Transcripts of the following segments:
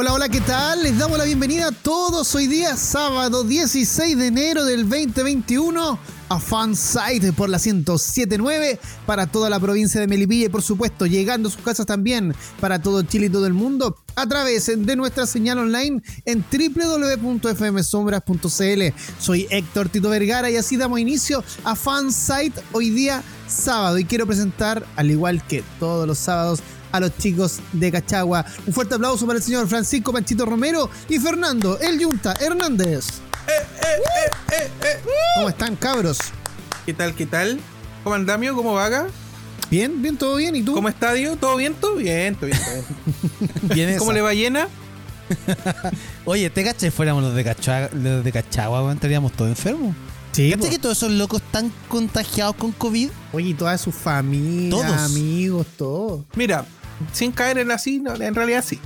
Hola, hola, ¿qué tal? Les damos la bienvenida a todos hoy día, sábado 16 de enero del 2021, a Fansite por la 1079 para toda la provincia de Melipilla y por supuesto llegando a sus casas también para todo Chile y todo el mundo a través de nuestra señal online en www.fmsombras.cl. Soy Héctor Tito Vergara y así damos inicio a Fansite hoy día sábado y quiero presentar, al igual que todos los sábados, a los chicos de Cachagua. Un fuerte aplauso para el señor Francisco Panchito Romero y Fernando El Yunta Hernández. ¿Cómo están, cabros? ¿Qué tal, qué tal? ¿Cómo andamio? ¿Cómo vaga? Bien, bien, todo bien. ¿Y tú? ¿Cómo estadio? ¿Todo bien? ¿Todo bien? ¿Todo bien? Todo bien. ¿Cómo le va llena? Oye, ¿te caché? Fuéramos los de Cachagua, los de Cachagua estaríamos todos enfermos. Sí, ¿Caché que todos esos locos están contagiados con COVID? Oye, y toda su familia, Todos. amigos, todo. Mira, sin caer en así, no, en realidad sí.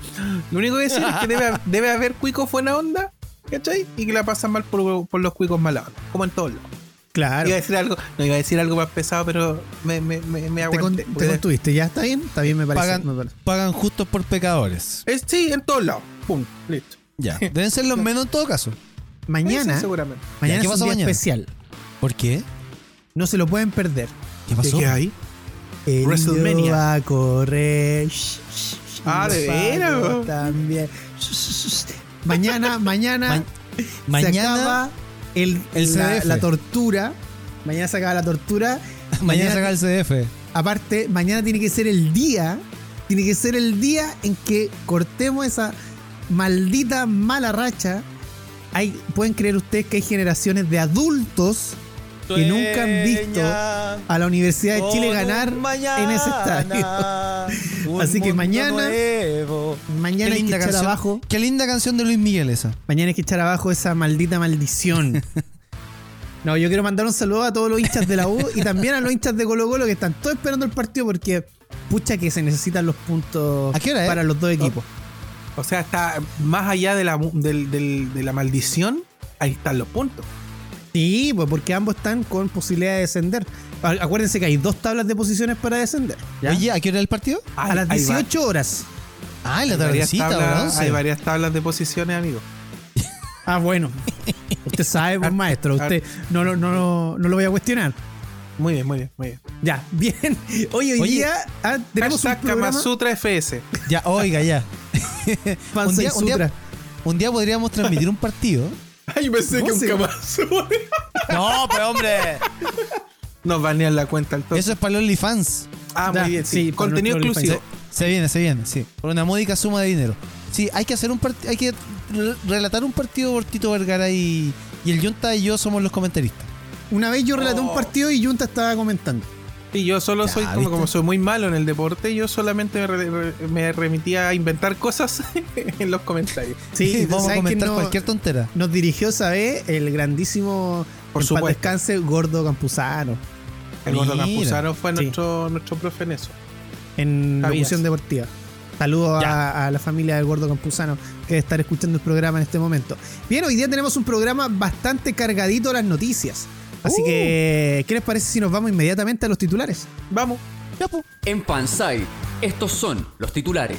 Lo único que decir es que debe, debe haber cuicos buena onda, ¿cachai? Y que la pasan mal por, por los cuicos mala onda, como en todos lados. Claro. Iba a decir algo, no iba a decir algo más pesado, pero me, me, me, me Te, con- aguanté. te contuviste, ¿ya está bien? Está bien, me parece. Pagan, me parece. pagan justos por pecadores. Es, sí, en todos lados. Pum, listo. Ya. Deben ser los menos en todo caso. Mañana, Sí, seguramente. mañana ¿qué es un día mañana? especial. ¿Por qué? No se lo pueden perder. ¿Qué pasó? ¿Qué hay? El WrestleMania. va a correr. Ah, ¿de veras? También. Shh. Mañana, mañana, se Mañana, acaba el, el la, la tortura. Mañana se acaba la tortura. mañana saca el CDF. Aparte, mañana tiene que ser el día. Tiene que ser el día en que cortemos esa maldita mala racha. Hay, Pueden creer ustedes que hay generaciones de adultos que nunca han visto a la Universidad de Chile ganar en ese estadio. Así que mañana- Mañana hay que echar canción, abajo. qué linda canción de Luis Miguel esa. Mañana hay que echar abajo esa maldita maldición. No, yo quiero mandar un saludo a todos los hinchas de la U y también a los hinchas de Colo Colo que están todos esperando el partido porque pucha que se necesitan los puntos ¿A qué hora es? para los dos equipos. O sea, está más allá de la, de la maldición, ahí están los puntos. Sí, pues porque ambos están con posibilidad de descender. Acuérdense que hay dos tablas de posiciones para descender. ¿ya? Oye, ¿a qué hora es el partido? a las hay va- 18 horas. Ah, en la tardecita, tablas-. Hay varias tablas de posiciones, amigo. Ah, bueno. Usted sabe, pues maestro. Usted no, lo- no, lo- no lo voy a cuestionar. Muy bien, muy bien, muy bien. Ya, bien. Hoy, hoy Oye, día ah, tenemos un programa. Sutra FS. Ya, oiga, ya. Un, y día, un, día, Sutra. un día podríamos transmitir un partido. Ay, pensé que un Kama No, pero hombre. Nos banean la cuenta al toque. Eso es para los OnlyFans. Ah, muy bien, sí. Contenido exclusivo. Se viene, se viene, sí. Por una módica suma de dinero. Sí, hay que hacer un partido, hay que re- relatar un partido por Tito Vergara y, y el Junta y yo somos los comentaristas. Una vez yo relaté un Oh. partido y Junta estaba comentando. Y yo solo Ya, soy, como, soy muy malo en el deporte, yo solamente me, re- me remitía a inventar cosas en los comentarios. Sí, vamos a ¿sabes comentar no- cualquier tontera. Nos dirigió esa vez el grandísimo Por supuesto. descanse Gordo Campuzano El gordo. Campuzano fue Sí. nuestro, nuestro profe en eso. en locución deportiva. Saludos a, a la familia del Gordo Campuzano que debe estar escuchando el programa en este momento. Bien, hoy día tenemos un programa bastante cargadito a las noticias. Así Uh. que, ¿qué les parece si nos vamos inmediatamente a los titulares? Vamos. En Fansite, estos son los titulares.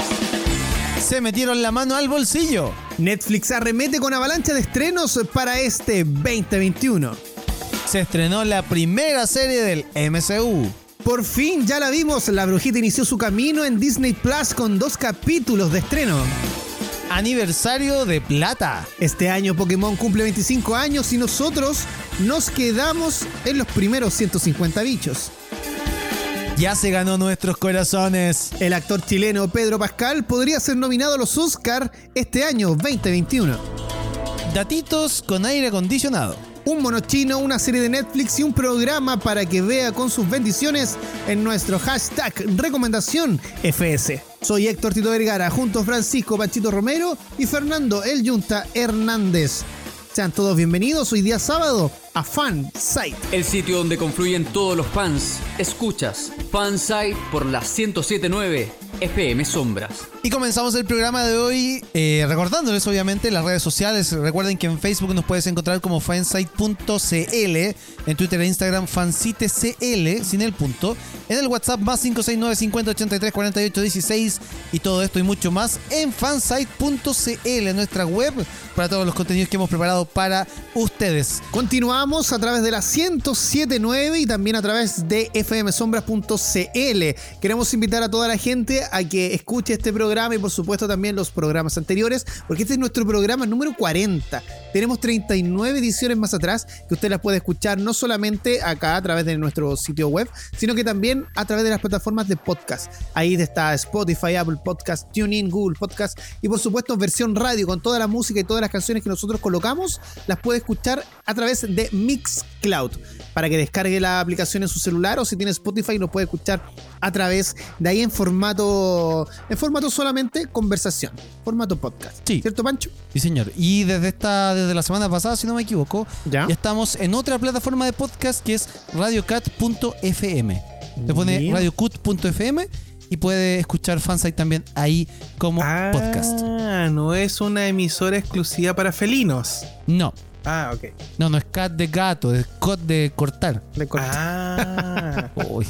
Se metieron la mano al bolsillo. Netflix arremete con avalancha de estrenos para este 2021. Se estrenó la primera serie del MCU. Por fin ya la vimos, la brujita inició su camino en Disney Plus con dos capítulos de estreno. Aniversario de Plata. Este año Pokémon cumple 25 años y nosotros nos quedamos en los primeros 150 bichos. Ya se ganó nuestros corazones. El actor chileno Pedro Pascal podría ser nominado a los Oscar este año 2021. Datitos con aire acondicionado. Un mono chino, una serie de Netflix y un programa para que vea con sus bendiciones en nuestro hashtag recomendación FS. Soy Héctor Tito Vergara junto a Francisco Pachito Romero y Fernando El Yunta Hernández. Sean todos bienvenidos hoy día sábado a Fan Site. El sitio donde confluyen todos los fans. Escuchas Fansite por la 1079 FM Sombras. Y comenzamos el programa de hoy eh, recordándoles obviamente las redes sociales. Recuerden que en Facebook nos puedes encontrar como fansite.cl, en Twitter e Instagram fansitecl sin el punto, en el WhatsApp más 569 50 83 48 16 y todo esto y mucho más en fansite.cl, nuestra web para todos los contenidos que hemos preparado para ustedes. Continuamos a través de la 1079 y también a través de fmsombras.cl. Queremos invitar a toda la gente a que escuche este programa y por supuesto también los programas anteriores, porque este es nuestro programa número 40. Tenemos 39 ediciones más atrás que usted las puede escuchar no solamente acá a través de nuestro sitio web, sino que también a través de las plataformas de podcast. Ahí está Spotify, Apple Podcast, TuneIn, Google Podcast y por supuesto versión radio con toda la música y todas las canciones que nosotros colocamos, las puede escuchar a través de Mixcloud para que descargue la aplicación en su celular o si tiene Spotify lo puede escuchar a través de ahí en formato en formato solamente conversación, formato podcast. Sí. ¿Cierto, Pancho? Sí, señor. Y desde esta, desde la semana pasada, si no me equivoco, Ya. estamos en otra plataforma de podcast que es radiocat.fm. Se pone radiocut.fm y puede escuchar Fansite también ahí como podcast. Ah, no es una emisora exclusiva para felinos. No, Ah, ok. no, no es cat de gato, es cut de cortar. De corte. Ah, Uy,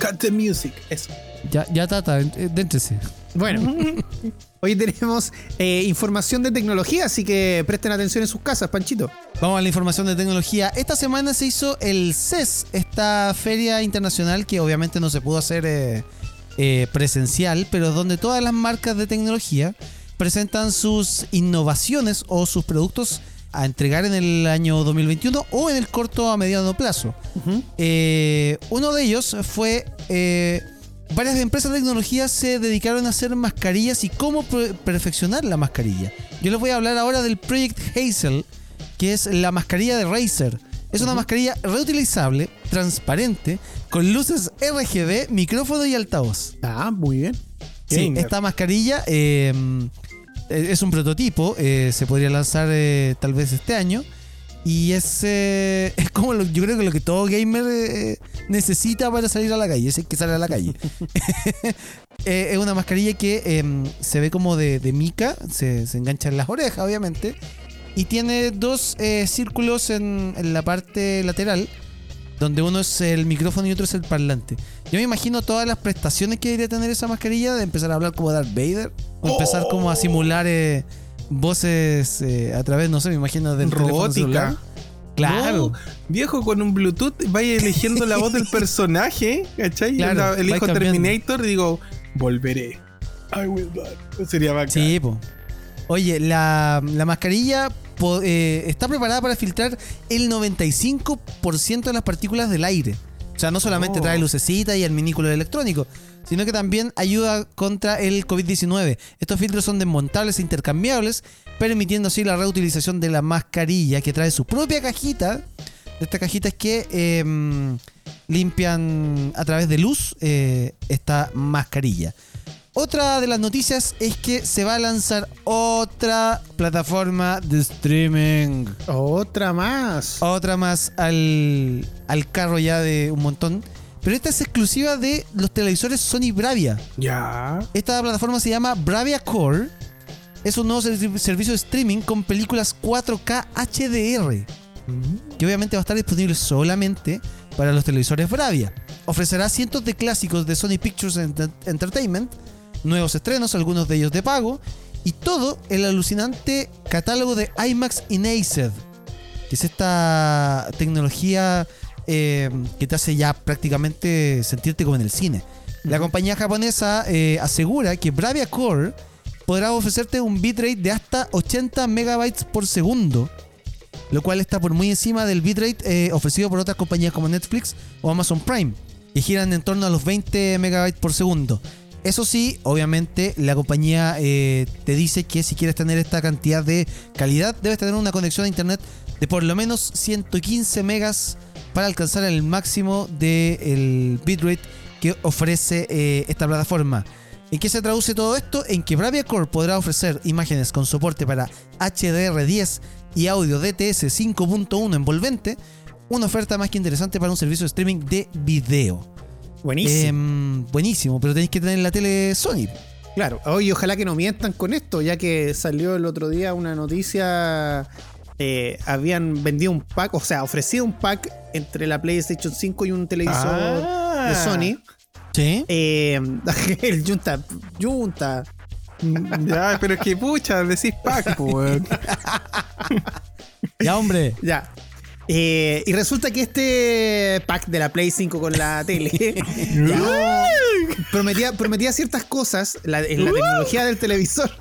cut the music. Eso. ya, ya tata, déntrese. Bueno, hoy tenemos eh, información de tecnología, así que presten atención en sus casas, Panchito. Vamos a la información de tecnología. Esta semana se hizo el CES, esta feria internacional que obviamente no se pudo hacer eh, eh, presencial, pero donde todas las marcas de tecnología presentan sus innovaciones o sus productos a entregar en el año 2021 o en el corto a mediano plazo. Eh, uno de ellos fue... eh, varias empresas de tecnología se dedicaron a hacer mascarillas y cómo per- perfeccionar la mascarilla. Yo les voy a hablar ahora del Project Hazel, que es la mascarilla de Razer. Es una mascarilla reutilizable, transparente, con luces RGB, micrófono y altavoz. Ah, muy bien. Sí, esta mascarilla eh, es un prototipo, eh, se podría lanzar eh, tal vez este año. Y es, eh, es como lo- yo creo que lo que todo gamer eh, necesita para salir a la calle, es que sale a la calle. Eh, es una mascarilla que eh, se ve como de, mica, se, se engancha en las orejas, obviamente. Y tiene dos eh, círculos en, en la parte lateral, donde uno es el micrófono y otro es el parlante. Yo me imagino todas las prestaciones que debería tener esa mascarilla, de empezar a hablar como Darth Vader, o empezar como a simular eh, voces eh, a través, no sé, me imagino del Robótica. Claro. No, viejo, con un Bluetooth vaya eligiendo la voz del personaje, ¿cachai? Claro, elijo cambiando. Terminator y digo, volveré. I will back. Sería bacán. Sí, po. Oye, la, la mascarilla eh, está preparada para filtrar el 95% de las partículas del aire. O sea, no solamente Oh. trae lucecita y el minículo electrónico, sino que también ayuda contra el COVID-19. Estos filtros son desmontables e intercambiables, permitiendo así la reutilización de la mascarilla que trae su propia cajita. De estas cajitas que em, limpian a través de luz eh, esta mascarilla. Otra de las noticias es que se va a lanzar otra plataforma de streaming. Otra más. Otra más al, al carro ya de un montón. Pero esta es exclusiva de los televisores Sony Bravia. Ya. Esta plataforma se llama Bravia Core. Es un nuevo servi- servicio de streaming con películas 4K HDR. Que obviamente va a estar disponible solamente para los televisores Bravia. Ofrecerá cientos de clásicos de Sony Pictures Ent- Entertainment, nuevos estrenos, algunos de ellos de pago, y todo el alucinante catálogo de IMAX Enhanced, que es esta tecnología eh, que te hace ya prácticamente sentirte como en el cine. La compañía japonesa eh, asegura que Bravia Core podrá ofrecerte un bitrate de hasta 80 megabytes por segundo, lo cual está por muy encima del bitrate eh, ofrecido por otras compañías como Netflix o Amazon Prime, que giran en torno a los 20 megabytes por segundo. Eso sí, obviamente la compañía eh, te dice que si quieres tener esta cantidad de calidad, debes tener una conexión a internet de por lo menos 115 megas para alcanzar el máximo del bitrate que ofrece eh, esta plataforma. ¿En qué se traduce todo esto? En que Bravia Core podrá ofrecer imágenes con soporte para HDR10 y audio DTS 5.1 envolvente, una oferta más que interesante para un servicio de streaming de video. Buenísimo. Em, buenísimo, pero tenéis que tener la tele Sony. Claro, oye, ojalá que no mientan con esto, ya que salió el otro día una noticia. eh, habían vendido un pack, o sea, ofrecido un pack entre la PlayStation 5 y un televisor Ah. de Sony. ¿Sí? Eh, el Junta, Junta. Ya, pero es que pucha, decís pack, po, weón. Ya, hombre. Ya. Eh, y resulta que este pack de la Play 5 con la tele ya, prometía, prometía ciertas cosas la- en la tecnología del televisor.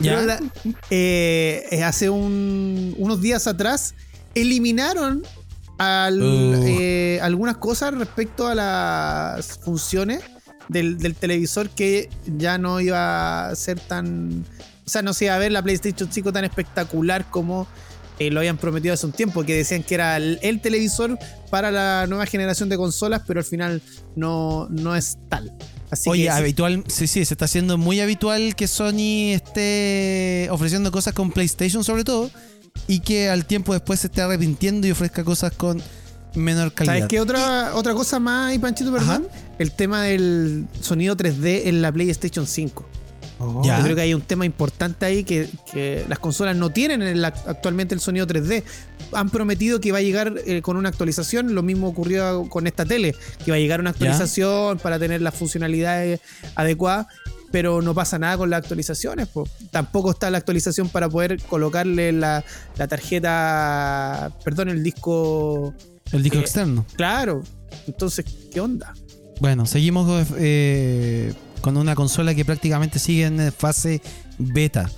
Ya. Pero la- eh, eh, hace un- unos días atrás eliminaron al- Uh. eh, algunas cosas respecto a las funciones del, del televisor que ya no iba a ser tan. O sea, no se iba a ver la PlayStation 5 tan espectacular como eh, lo habían prometido hace un tiempo, que decían que era el, el televisor para la nueva generación de consolas, pero al final no, no es tal. Así Oye, que habitual, sí, sí, se está haciendo muy habitual que Sony esté ofreciendo cosas con PlayStation sobre todo y que al tiempo después se esté arrepintiendo y ofrezca cosas con menor calidad. ¿Sabes qué otra, otra cosa más, y Panchito, perdón? El tema del sonido 3D en la PlayStation 5. Ya. Yo creo que hay un tema importante ahí que, que las consolas no tienen actualmente el sonido 3D. Han prometido que va a llegar eh, con una actualización. Lo mismo ocurrió con esta tele, que va a llegar una actualización para tener las funcionalidades adecuadas. Pero no pasa nada con las actualizaciones. po. Tampoco está la actualización para poder colocarle la, la tarjeta, perdón, el disco. El disco eh, externo. Claro. Entonces, ¿qué onda? Bueno, seguimos eh, con una consola que prácticamente sigue en fase beta.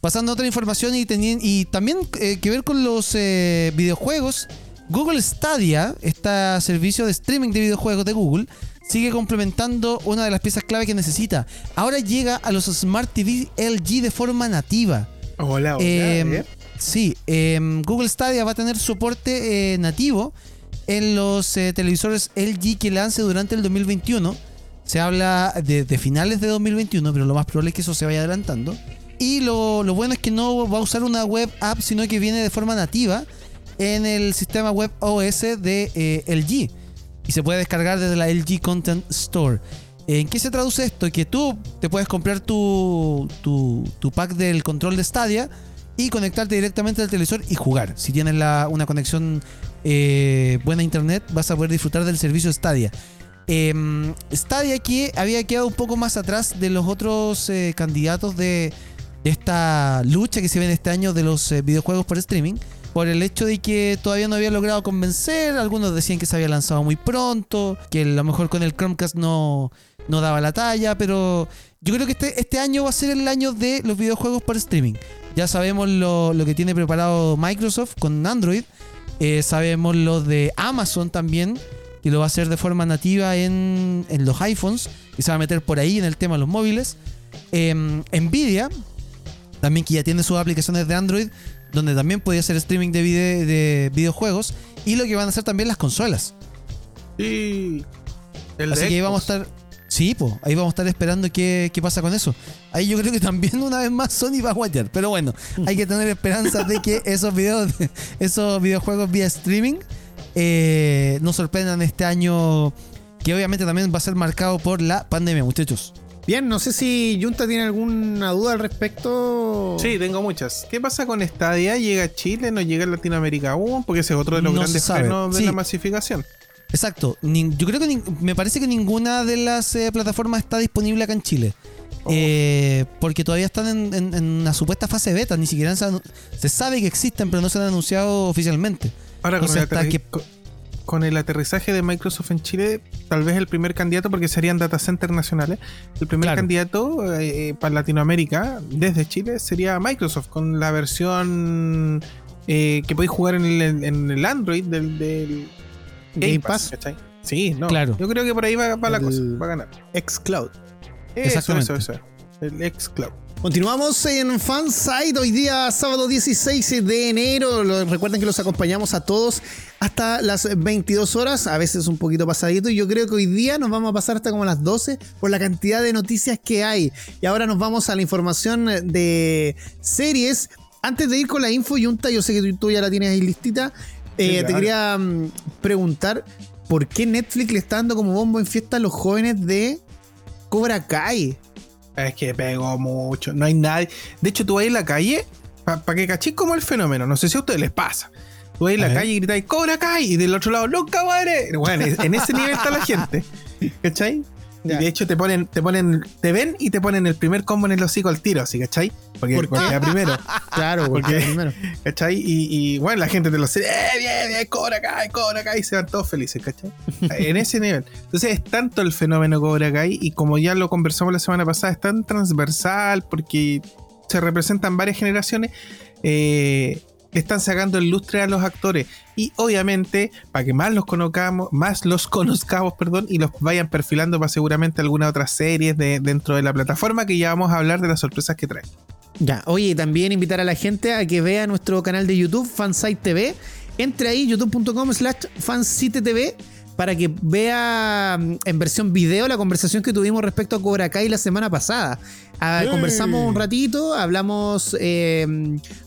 Pasando a otra información y, también eh, que ver con los eh, videojuegos, Google Stadia, este servicio de streaming de videojuegos de Google, sigue complementando una de las piezas clave que necesita. Ahora llega a los Smart TV LG de forma nativa. Hola, hola. ¿eh? sí, em, Google Stadia va a tener soporte eh, nativo en los eh, televisores LG que lance durante el 2021. Se habla de, de finales de 2021, pero lo más probable es que eso se vaya adelantando. Y lo, bueno es que no va a usar una web app, sino que viene de forma nativa en el sistema web OS de eh, LG. Y se puede descargar desde la LG Content Store. ¿En qué se traduce esto? Que tú te puedes comprar tu, pack del control de Stadia y conectarte directamente al televisor y jugar. Si tienes una conexión eh, buena a internet, vas a poder disfrutar del servicio Stadia. Em, Stadia que había quedado un poco más atrás de los otros eh, candidatos de, de esta lucha que se ve en este año de los eh, videojuegos por streaming. Por el hecho de que todavía no había logrado convencer, algunos decían que se había lanzado muy pronto, que a lo mejor con el Chromecast no, no daba la talla, pero yo creo que este, este año va a ser el año de los videojuegos por streaming. Ya sabemos lo, lo que tiene preparado Microsoft con Android, eh, sabemos lo de Amazon también, que lo va a hacer de forma nativa en, en los iPhones, y se va a meter por ahí en el tema de los móviles. Em, Nvidia, también que ya tiene sus aplicaciones de Android, donde también podía hacer streaming de, vide- de videojuegos, y lo que van a hacer también las consolas. Sí. El Así que ahí vamos a estar. Sí, pues, ahí vamos a estar esperando qué, qué pasa con eso. Ahí yo creo que también una vez más Sony va a guayar. Pero bueno, hay que tener esperanzas de que esos videos, esos videojuegos vía streaming eh, nos sorprendan este año. Que obviamente también va a ser marcado por la pandemia, muchachos. Bien, no sé si Junta tiene alguna duda al respecto. Sí, tengo muchas. ¿Qué pasa con Stadia? ¿Llega a Chile? ¿No llega a Latinoamérica aún? Porque ese es otro de los No grandes frenos de Sí. la masificación. Exacto. Yo creo que me parece que ninguna de las eh, plataformas está disponible acá en Chile. Oh. Eh, porque todavía están en, en- en una supuesta fase beta. Ni siquiera se, se sabe que existen, pero no se han anunciado oficialmente. Ahora, con, el hasta aterri- que- con- el aterrizaje de Microsoft en Chile, tal vez el primer candidato, porque serían data centers nacionales, el primer Claro. candidato eh, eh, para Latinoamérica desde Chile sería Microsoft, con la versión eh, que podéis jugar en el, en el Android del, del Game Pass. Sí, no. Claro. Yo creo que por ahí va, va la cosa, va a ganar. Xcloud. Eso, Exactamente. eso, eso. El xCloud. Continuamos en Fansite hoy día sábado 16 de enero. Recuerden que los acompañamos a todos hasta las 22 horas, a veces un poquito pasadito. Y yo creo que hoy día nos vamos a pasar hasta como las 12 por la cantidad de noticias que hay. Y ahora nos vamos a la información de series. Antes de ir con la info, Yunta, yo sé que tú, ya la tienes ahí listita. Eh, Sí, Te quería mm, preguntar por qué Netflix le está dando como bombo en fiesta a los jóvenes de Cobra Kai. Es que pegó mucho. No hay nadie. De hecho, tú vas en la calle, para que cachis como el fenómeno. No sé si a ustedes les pasa. Tú vas en la calle y gritáis, ¡Cobra Kai! Y del otro lado, ¡Nunca muere! Bueno, en ese nivel está la gente. ¿Cachai? Y de hecho te ponen, te ponen, te ven y te ponen el primer combo en el hocico al tiro, así, ¿cachai? Porque, ¿Por porque era primero, Claro, porque Porque- primero. ¿cachai? Y, y, bueno, la gente te lo dice, ¡eh, bien, bien, Cobra Kai, Cobra Kai! Y se van todos felices, ¿cachai? en ese nivel. Entonces es tanto el fenómeno Cobra Kai y como ya lo conversamos la semana pasada, es tan transversal porque se representan varias generaciones. eh, le están sacando el lustre a los actores. Y obviamente para que más los conozcamos más los conozcamos perdón y los vayan perfilando para seguramente algunas otras series de, dentro de la plataforma que ya vamos a hablar de las sorpresas que trae Ya, oye, también invitar a la gente a que vea nuestro canal de YouTube, Fansite TV. Entre ahí, youtube.com slash fansite TV para que vea mm, en versión video la conversación que tuvimos respecto a Cobra Kai la semana pasada. Ah, conversamos un ratito, hablamos eh,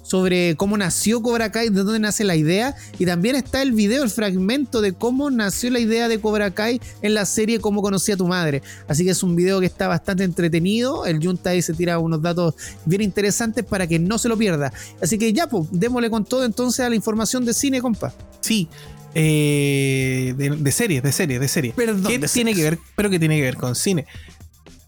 sobre cómo nació Cobra Kai, de dónde nace la idea, y también está el video, el fragmento de cómo nació la idea de Cobra Kai en la serie Cómo conocí a tu madre. Así que es un video que está bastante entretenido, el Junta ahí se tira unos datos bien interesantes para que no se lo pierda. Así que ya, pues, démosle con todo entonces a la información de cine, compa. Sí, eh, de, de series, de series, de series. Perdón, ¿Qué de tiene series. que ver? Pero que tiene que ver con cine.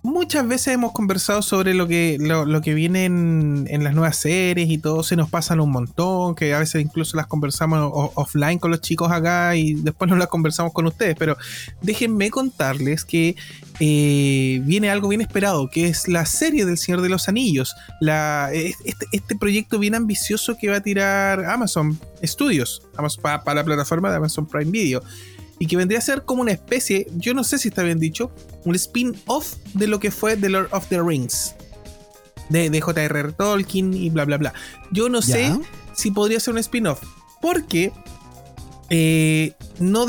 Muchas veces hemos conversado sobre lo que, lo, que viene en, las nuevas series y todo, se nos pasan un montón, que a veces incluso las conversamos offline con los chicos acá y después no las conversamos con ustedes, pero déjenme contarles que eh, viene algo bien esperado, que es la serie del Señor de los Anillos, la, este, este proyecto bien ambicioso que va a tirar Amazon Studios, para la plataforma de Amazon Prime Video y que vendría a ser como una especie, yo no sé si está bien dicho, un spin-off de lo que fue The Lord of the Rings. De, de J.R.R. Tolkien y bla, bla, bla. Yo no sé si podría ser un spin-off. Porque eh, no,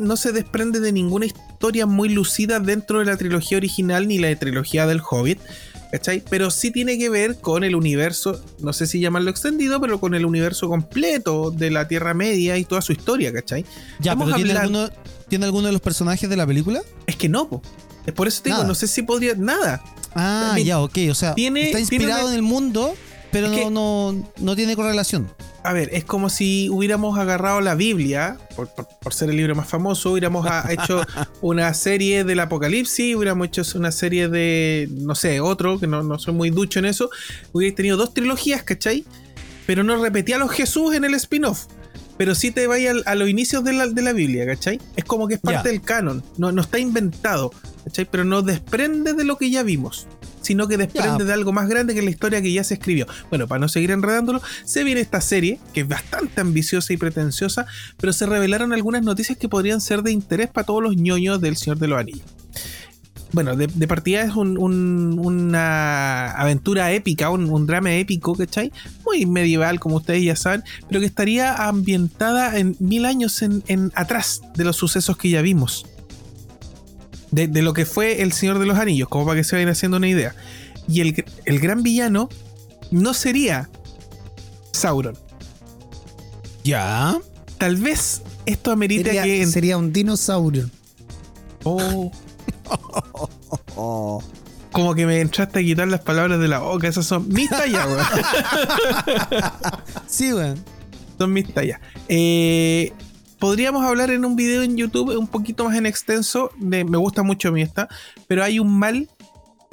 no se desprende de ninguna historia muy lucida dentro de la trilogía original ni la trilogía del Hobbit. ¿Cachai? Pero sí tiene que ver con el universo, no sé si llamarlo extendido, pero con el universo completo de la Tierra Media y toda su historia, ¿cachai? Ya, pero ¿tiene hablando- alguno, ¿tiene alguno de los personajes de la película? Es que no, po. Es por eso te digo, Nada. no sé si podría. Nada. Ah, ya, ok. O sea, tiene- está tiene inspirado una- en el mundo, pero no, no, no tiene correlación. A ver, es como si hubiéramos agarrado la Biblia, por, por- por ser el libro más famoso, hubiéramos a- hecho una serie del Apocalipsis, hubiéramos hecho una serie de, no sé, otro, que no, no soy muy ducho en eso, hubierais tenido dos trilogías, ¿cachai? Pero no repetía a los Jesús en el spin-off. Pero sí te vaya a los inicios de la, de la Biblia, ¿cachai? Es como que es parte del canon, no, no está inventado, ¿cachai? Pero no desprende de lo que ya vimos, sino que desprende Ya. de algo más grande que la historia que ya se escribió. Bueno, para no seguir enredándolo, se viene esta serie, que es bastante ambiciosa y pretenciosa, pero se revelaron algunas noticias que podrían ser de interés para todos los ñoños del Señor de los Anillos. Bueno, de, de partida es un- un- una aventura épica, un, un drama épico, ¿cachai? Muy medieval, como ustedes ya saben, pero que estaría ambientada en mil años en, en atrás de los sucesos que ya vimos. De, de lo que fue el Señor de los Anillos, como para que se vayan haciendo una idea. Y el, el gran villano no sería Sauron. Ya. Tal vez esto amerita Sería, que... en- sería un dinosaurio. Oh. Como que me entraste a quitar las palabras de la boca. Esas son mis tallas, weón. Sí, weón. Son mis tallas. Eh, podríamos hablar en un video en YouTube un poquito más en extenso. De, me gusta mucho mí esta. Pero hay un mal.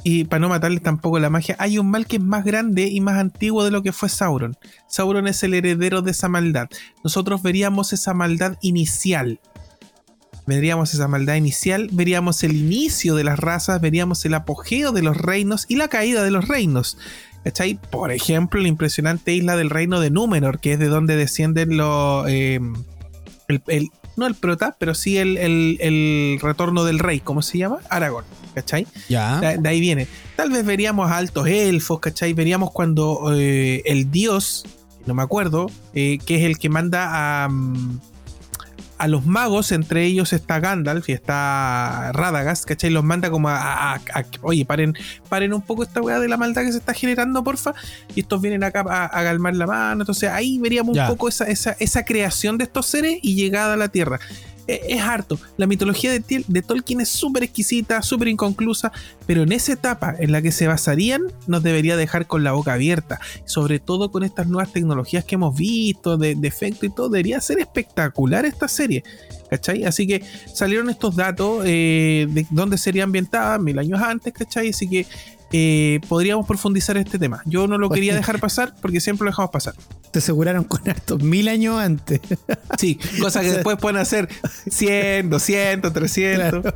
Y para no matarles tampoco la magia, hay un mal que es más grande y más antiguo de lo que fue Sauron. Sauron es el heredero de esa maldad. Nosotros veríamos esa maldad inicial. Veríamos esa maldad inicial, veríamos el inicio de las razas, veríamos el apogeo de los reinos y la caída de los reinos. ¿Cachai? Por ejemplo, la impresionante isla del reino de Númenor, que es de donde descienden los. eh, el, el- no el prota, pero sí el, el- el retorno del rey, ¿cómo se llama? Aragón. ¿cachai? Ya. De, de ahí viene. Tal vez veríamos a altos elfos, ¿cachai? Veríamos cuando eh, el dios, no me acuerdo, eh, que es el que manda a, mm, a los magos, entre ellos está Gandalf y está Radagast, ¿cachai? Los manda como a, a- a- a- oye, paren, paren un poco esta weá de la maldad que se está generando, porfa. Y estos vienen acá a, a calmar la mano. Entonces ahí veríamos Ya. un poco esa, esa, esa creación de estos seres y llegada a la Tierra. Eh, Es harto. La mitología de, de Tolkien es súper exquisita, súper inconclusa, pero en esa etapa en la que se basarían nos debería dejar con la boca abierta. Sobre todo con estas nuevas tecnologías que hemos visto, de, de efecto y todo. Debería ser espectacular esta serie. ¿Cachai? Así que salieron estos datos eh, de dónde sería ambientada mil años antes, ¿cachai? Así que eh, podríamos profundizar este tema. Yo no lo quería dejar pasar porque siempre lo dejamos pasar. Te aseguraron con hartos mil años antes. Sí, cosas que después pueden hacer 100, 200, 300.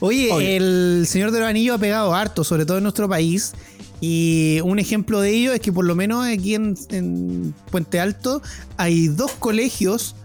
Oye, el Señor de los Anillos ha pegado harto, sobre todo en nuestro país. Y un ejemplo de ello es que por lo menos aquí en, en Puente Alto hay dos colegios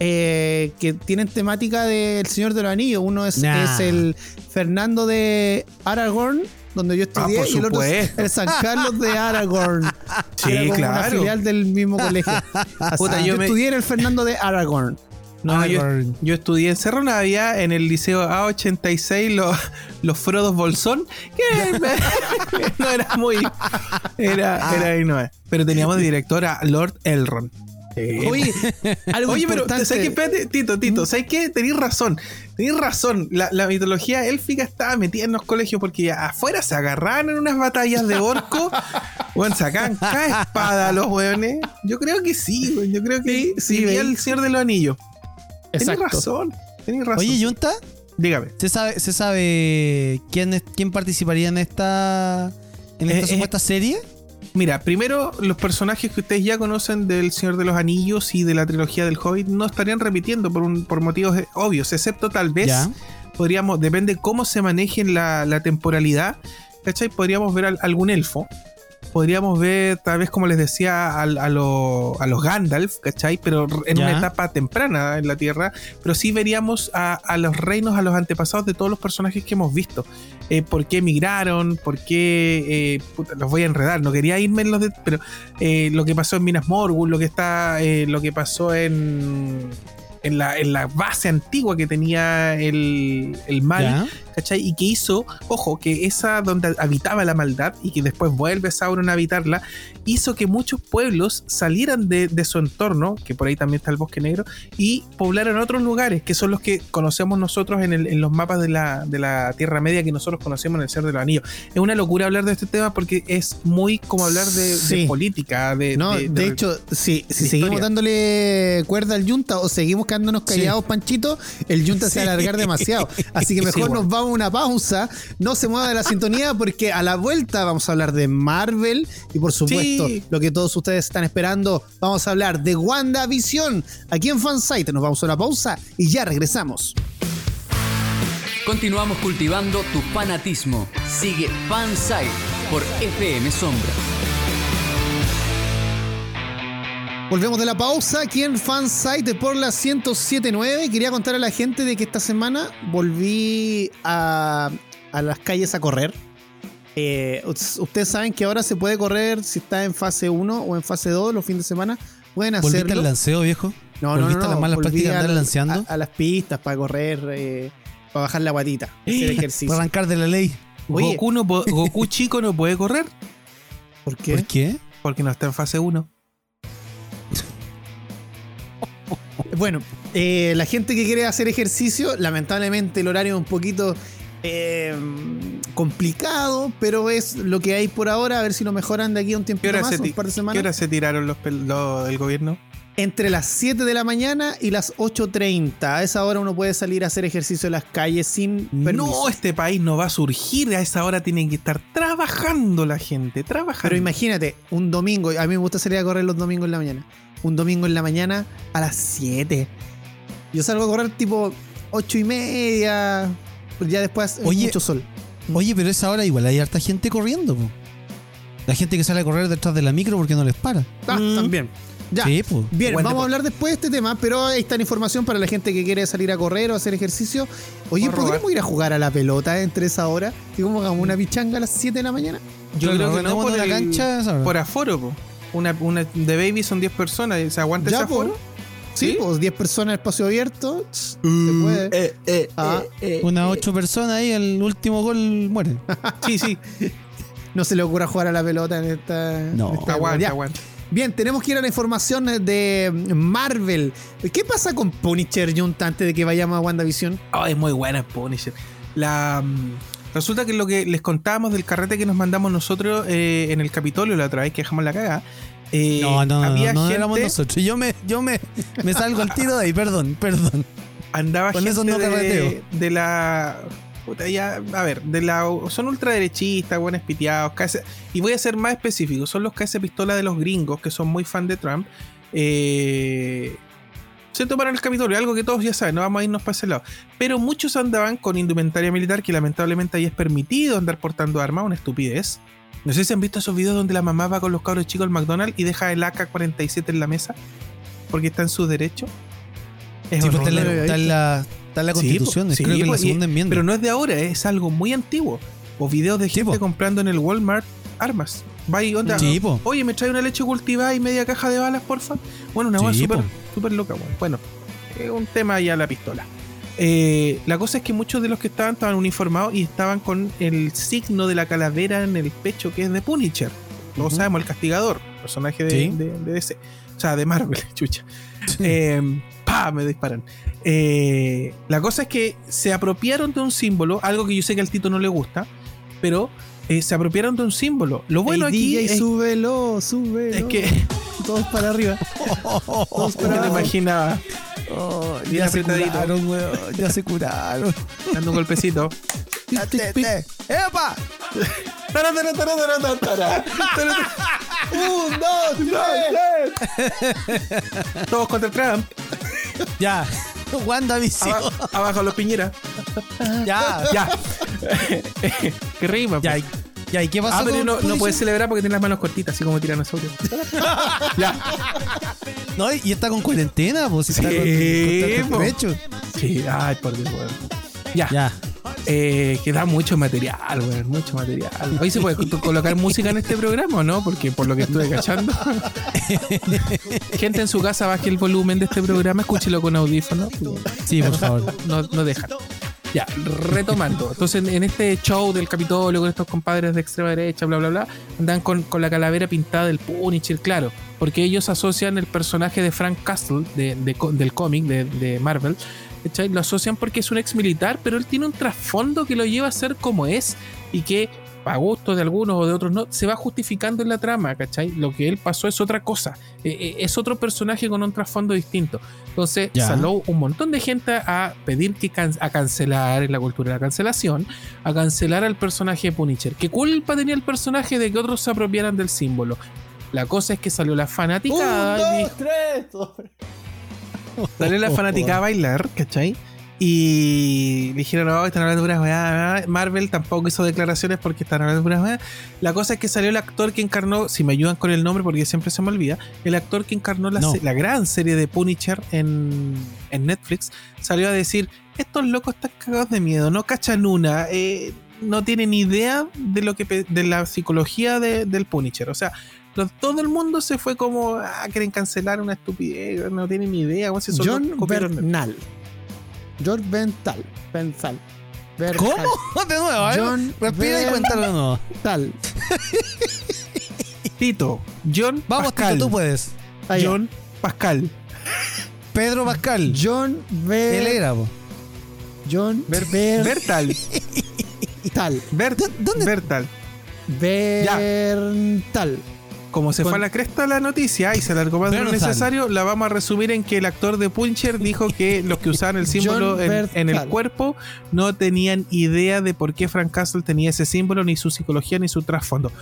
eh, que tienen temática del Señor de los Anillos. Uno es, Nah. es el Fernando de Aragorn, donde yo estudié, Ah, por y el otro es el San Carlos de Aragorn. Sí, era como Una claro. filial del mismo colegio. Así, Puta, yo yo me- estudié en el Fernando de Aragorn. No, yo, yo estudié en Cerro Navia, en el liceo A86, los, los Frodos Bolsón, que no era muy. Era, era ahí no es. Pero teníamos de director a Lord Elrond. Oye, algo Oye, pero. ¿sabes qué? Espérate, Tito, Tito, ¿sabes qué? Tenéis razón, tenéis razón. La, la mitología élfica estaba metida en los colegios porque afuera se agarraban en unas batallas de orco. bueno, sacaban cada espada a los weones. Yo creo que sí. Yo creo que Sí, sí, el Señor de los Anillos. Exacto. razón, tenéis razón. Oye, Junta, Dígame. ¿se sabe, ¿se sabe quién, es- quién participaría en esta, en esta Eh, eh, supuesta serie? Mira, primero, los personajes que ustedes ya conocen del Señor de los Anillos y de la trilogía del Hobbit no estarían repitiendo por, un- por motivos eh, obvios, excepto tal vez Ya. podríamos, depende cómo se maneje la, la temporalidad, ¿cachai? Podríamos ver al- algún elfo, podríamos ver tal vez como les decía al- a, lo- a los Gandalf, ¿cachai? Pero en Ya. una etapa temprana en la Tierra, pero sí veríamos a, a los reinos, a los antepasados de todos los personajes que hemos visto. Eh, ¿Por qué emigraron? ¿Por qué? eh, puta, los voy a enredar, no quería irme en los de, pero eh, lo que pasó en Minas Morgul, lo que está, lo que pasó en en la, en la base antigua que tenía el, el mal. ¿Cachai? Y que hizo, ojo, que esa donde habitaba la maldad y que después vuelve Sauron a habitarla, hizo que muchos pueblos salieran de, de su entorno, que por ahí también está el bosque negro, y poblaran otros lugares, que son los que conocemos nosotros en, el- en los mapas de la, de la Tierra Media que nosotros conocemos en el Ser de los Anillos. Es una locura hablar de este tema porque es muy como hablar de, de Sí. política, de... No, de- de, de- hecho, si, si de seguimos historia. dándole cuerda al Junta o seguimos quedándonos callados, Panchito, el Junta se va a alargar demasiado. Así que mejor Sí, nos vamos a una pausa. No se mueva de la sintonía porque a la vuelta vamos a hablar de Marvel y por supuesto, Sí. lo que todos ustedes están esperando, vamos a hablar de WandaVision aquí en Fansite. Nos vamos a una pausa y ya regresamos. Continuamos cultivando tu fanatismo. Sigue Fansite por FM Sombra. Volvemos de la pausa aquí en Fansite por la 1079. Quería contar a la gente de que esta semana volví a, a las calles a correr. Eh, us- ustedes saben que ahora se puede correr si está en fase 1 o en fase 2 los fines de semana. Pueden ¿Volviste hacerlo. al lanceo, viejo? No, no, no, ¿Volviste a las malas prácticas de andar lanceando? A, a las pistas para correr, eh, para bajar la guatita, hacer ejercicio. Para arrancar de la ley. Oye. Goku, no Goku chico no puede correr ¿Por qué? ¿Por qué? porque no está en fase 1. Bueno, eh, la gente que quiere hacer ejercicio, lamentablemente el horario es un poquito eh, complicado, pero es lo que hay por ahora. A ver si lo mejoran de aquí a un tiempo ¿Qué más, se, un par de ¿Qué semanas. hora se tiraron los, los del gobierno? Entre las 7 de la mañana y las 8.30. A esa hora uno puede salir a hacer ejercicio en las calles sin permiso. No, este país no va a surgir. A esa hora tienen que estar trabajando la gente. Trabajando. Pero imagínate, un domingo, a mí me gusta salir a correr los domingos en la mañana. Un domingo en la mañana a las 7. Yo salgo a correr tipo 8 y media. Ya después es Oye. mucho sol. Oye, pero a esa hora igual hay harta gente corriendo, po. La gente que sale a correr detrás de la micro porque no les para. Ah, Mm. también. Ya. Sí, pues. Bien, Buen vamos a hablar después de este tema, pero ahí está la información para la gente que quiere salir a correr o hacer ejercicio. Oye, robar. ¿podríamos ir a jugar a la pelota entre esa hora? Y como hagamos una pichanga a las 7 de la mañana. Yo creo que no por, el- cancha, hora. por aforo, po. Una, una de baby son 10 personas. ¿Se aguanta Ya, ese aforo? po. Sí, pues 10 personas en espacio abierto. Se Mm, puede. eh, eh, Ah. eh, eh, Unas eh. ocho personas ahí, el último gol muere. Sí, sí. No se le ocurra jugar a la pelota en esta. No. en esta- Aguanta, Ya. aguanta. Bien, tenemos que ir a la información de Marvel. ¿Qué pasa con Punisher Junta antes de que vayamos a WandaVision? Oh, es muy buena Punisher. La, mm, resulta que lo que les contábamos del carrete que nos mandamos nosotros eh, en el Capitolio la otra vez que dejamos la cagada. eh, No, no, no, había no, gente, éramos nosotros. Yo me, yo me, me salgo al tiro de ahí, perdón, perdón. andaba Con gente eso no de, carreteo. de la puta, ya, a ver, de la son ultraderechistas, buenos piteados, KS y voy a ser más específico, son los KS pistola de los gringos que son muy fan de Trump. Eh, se tomaron el Capitolio, algo que todos ya saben, no vamos a irnos para ese lado. Pero muchos andaban con indumentaria militar que lamentablemente ahí es permitido andar portando armas, una estupidez. No sé si han visto esos videos donde la mamá va con los cabros chicos al McDonald's y deja el AK-47 en la mesa porque está en su derecho. Es Sí, pues horrible. está en la, está en la constitución, es sí, creo que la segunda enmienda. Pero no es de ahora, es algo muy antiguo. O videos de gente comprando en el Walmart armas. Va y onda. Oye, me trae una leche cultivada y media caja de balas, porfa. Bueno, una cosa súper po. súper loca, weón. Bueno, es un tema ya la pistola. Eh, la cosa es que muchos de los que estaban estaban uniformados y estaban con el signo de la calavera en el pecho que es de Punisher. Todos sabemos, el castigador, personaje de, de- de DC. O sea, de Marvel, chucha. Eh, ¡Pa! Me disparan. Eh, la cosa es que se apropiaron de un símbolo, algo que yo sé que al Tito no le gusta, pero eh, se apropiaron de un símbolo. Lo bueno aquí DJ, es, súbelo, súbelo. es que Todos para arriba. Todos no para me imaginaba Oh, ya se curaron, weón, ya se curaron. dando un golpecito. ¡Epa! Tara, tara, tara, tara, tara, tara. Un, dos, tres. Todos contra Trump. Ya. WandaVision. Aba- abajo los piñeras. Ya. Ya. Qué rima. Ya, po. y- ya, ¿y qué pasó Ah, pero con no, no puedes celebrar porque tiene las manos cortitas, así como tiranosaurio. ya. No, y está con cuarentena, pues. si Sí, está con, con. Sí, ay, por Dios, weón. Ya. Ya. Eh, que da mucho material, weón, mucho material. Hoy se puede co- colocar música en este programa, ¿o no? Porque por lo que estuve cachando. Gente en su casa baje el volumen de este programa, escúchelo con audífonos. Sí, por favor. No, no dejan. Ya, retomando. Entonces, en este show del Capitolio con estos compadres de extrema derecha, bla, bla, bla, andan con, con la calavera pintada del Punisher, claro. Porque ellos asocian el personaje de Frank Castle, de, de co- del cómic de, de Marvel, ¿cachai? Lo asocian porque es un ex militar, pero él tiene un trasfondo que lo lleva a ser como es y que, a gusto de algunos o de otros no, se va justificando en la trama, ¿cachai? Lo que él pasó es otra cosa. Eh, eh, es otro personaje con un trasfondo distinto. Entonces, Ya. salió un montón de gente a pedir que can- a cancelar en la cultura de la cancelación, a cancelar al personaje de Punisher. ¿Qué culpa tenía el personaje de que otros se apropiaran del símbolo? La cosa es que salió la fanática. y dijo- Salió la fanática a bailar, ¿cachai? Y dijeron, no, están hablando de puras. Marvel tampoco hizo declaraciones porque están hablando de puras weá. La cosa es que salió el actor que encarnó, si me ayudan con el nombre porque siempre se me olvida, el actor que encarnó la, No. la gran serie de Punisher en, en Netflix, salió a decir, estos locos están cagados de miedo, no cachan una, eh, no tienen idea de lo que de la psicología de- del Punisher. O sea, todo el mundo se fue como, ah, quieren cancelar una estupidez, no tienen ni idea. weón, si son John Bernal. George Bental. Bental. Bernal. ¿Cómo? De nuevo, ver. John Respira y cuéntalo de nuevo. Bental. Tito, John Vamos, Pascal. Tito, tú puedes. Ah. John Pascal. Pedro Pascal. John Él Ber era, po. John Ber- Bertal. Bertal. Bert- ¿Dó- dónde- Bertal. Berntal. Como se Con- fue a la cresta la noticia y se alargó más de lo Bertal. necesario, la vamos a resumir en que el actor de Punisher dijo que los que usaban el símbolo en, en el Bertal. cuerpo no tenían idea de por qué Frank Castle tenía ese símbolo, ni su psicología, ni su trasfondo.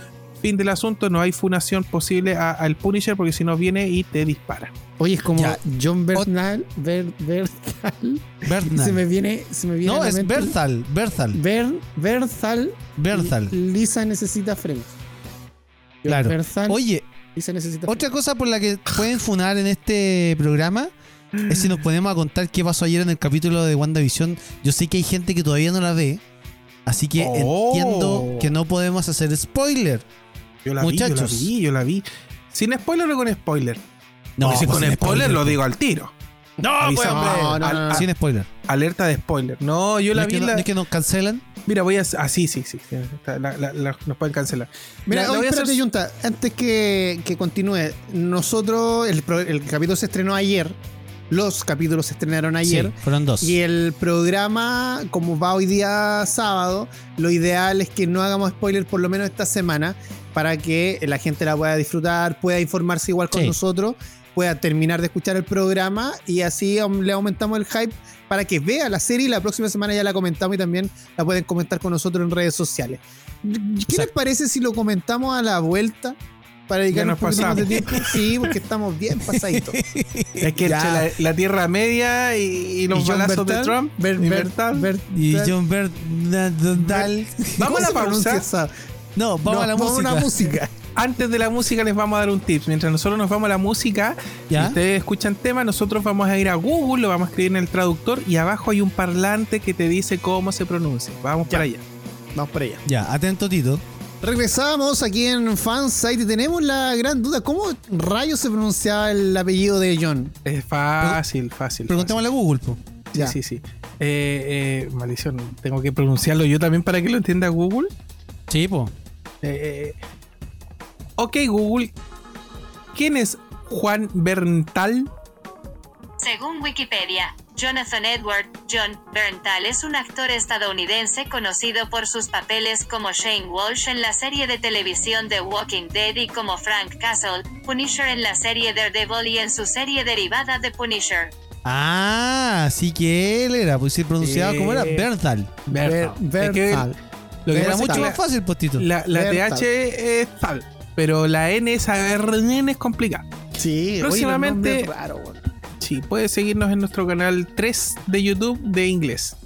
Fin del asunto, no hay funación posible al Punisher porque si no viene y te dispara. Oye, es como Ya. John Bernal. Ber- Bertal. Bernal. Se me viene. Se me viene No, a la es mente- Berthal. Berthal. Ber, Berthal. Berthal. Lisa necesita frente. Claro. Oye, Y se necesita. Otra cosa por la que pueden funar en este programa es si nos ponemos a contar qué pasó ayer en el capítulo de WandaVision. Yo sé que hay gente que todavía no la ve, así que Oh. entiendo que no podemos hacer spoiler. Yo la Muchachos. vi, yo la vi, yo la vi. Sin spoiler o con spoiler. No, Porque si pues con sin spoiler, lo pues. digo al tiro. No, pues, hombre. No, no, Al- no, Sin spoiler. Alerta de spoiler. No, yo ¿No la es, vi. que, no- la- no es que nos cancelan? Mira, voy a. Ah, sí, sí, sí. sí, está, la- la- la- nos pueden cancelar. Mira, a espérate, hacer- Junta, antes que, que continúe, nosotros, el, pro- el capítulo se estrenó ayer, los capítulos se estrenaron ayer, Sí, fueron dos. y el programa, como va hoy día sábado, lo ideal es que no hagamos spoiler por lo menos esta semana, para que la gente la pueda disfrutar, pueda informarse igual con Sí. nosotros, pueda terminar de escuchar el programa, y así le aumentamos el hype para que vea la serie y la próxima semana ya la comentamos y también la pueden comentar con nosotros en redes sociales. ¿Qué les parece si lo comentamos a la vuelta? Para dedicar Ya un poquito más de tiempo. Sí, porque estamos bien pasaditos. Es que la, la Tierra Media y, y los balazos de Bertal, Trump. Ber- y Ber- Bertal. Ber- Y Ber- John Bernal. Vamos a la ¿Cómo se pronuncia pausa. esa? No, vamos No, a la música. una música. Antes de la música les vamos a dar un tip. Mientras nosotros nos vamos a la música ¿Ya? y ustedes escuchan tema, nosotros vamos a ir a Google, lo vamos a escribir en el traductor y abajo hay un parlante que te dice cómo se pronuncia. Vamos para allá. Vamos para allá. Ya, atento Tito. Regresamos aquí en Fansite y tenemos la gran duda. ¿Cómo rayos se pronunciaba el apellido de John? Es fácil, fácil. Preguntémosle a Google, po. Ya. Sí, sí, sí. Eh, eh, maldición, tengo que pronunciarlo yo también para que lo entienda Google. Sí, po. Eh, eh, ok, Google. ¿Quién es Juan Berntal? Según Wikipedia, Jonathan Edward John Berntal es un actor estadounidense conocido por sus papeles como Shane Walsh en la serie de televisión The Walking Dead y como Frank Castle, Punisher en la serie Daredevil y en su serie derivada de Punisher. Ah, sí que él era, pues sí, pronunciado Sí. como era Bertal. Ber- Bertal. Es que Bertal. lo que Era mucho más fácil, pues Tito. La, la. TH es tal, pero la N, esa RN es complicada. Sí, Próximamente- oye, weón. Sí, puedes seguirnos en nuestro canal 3 de YouTube de inglés.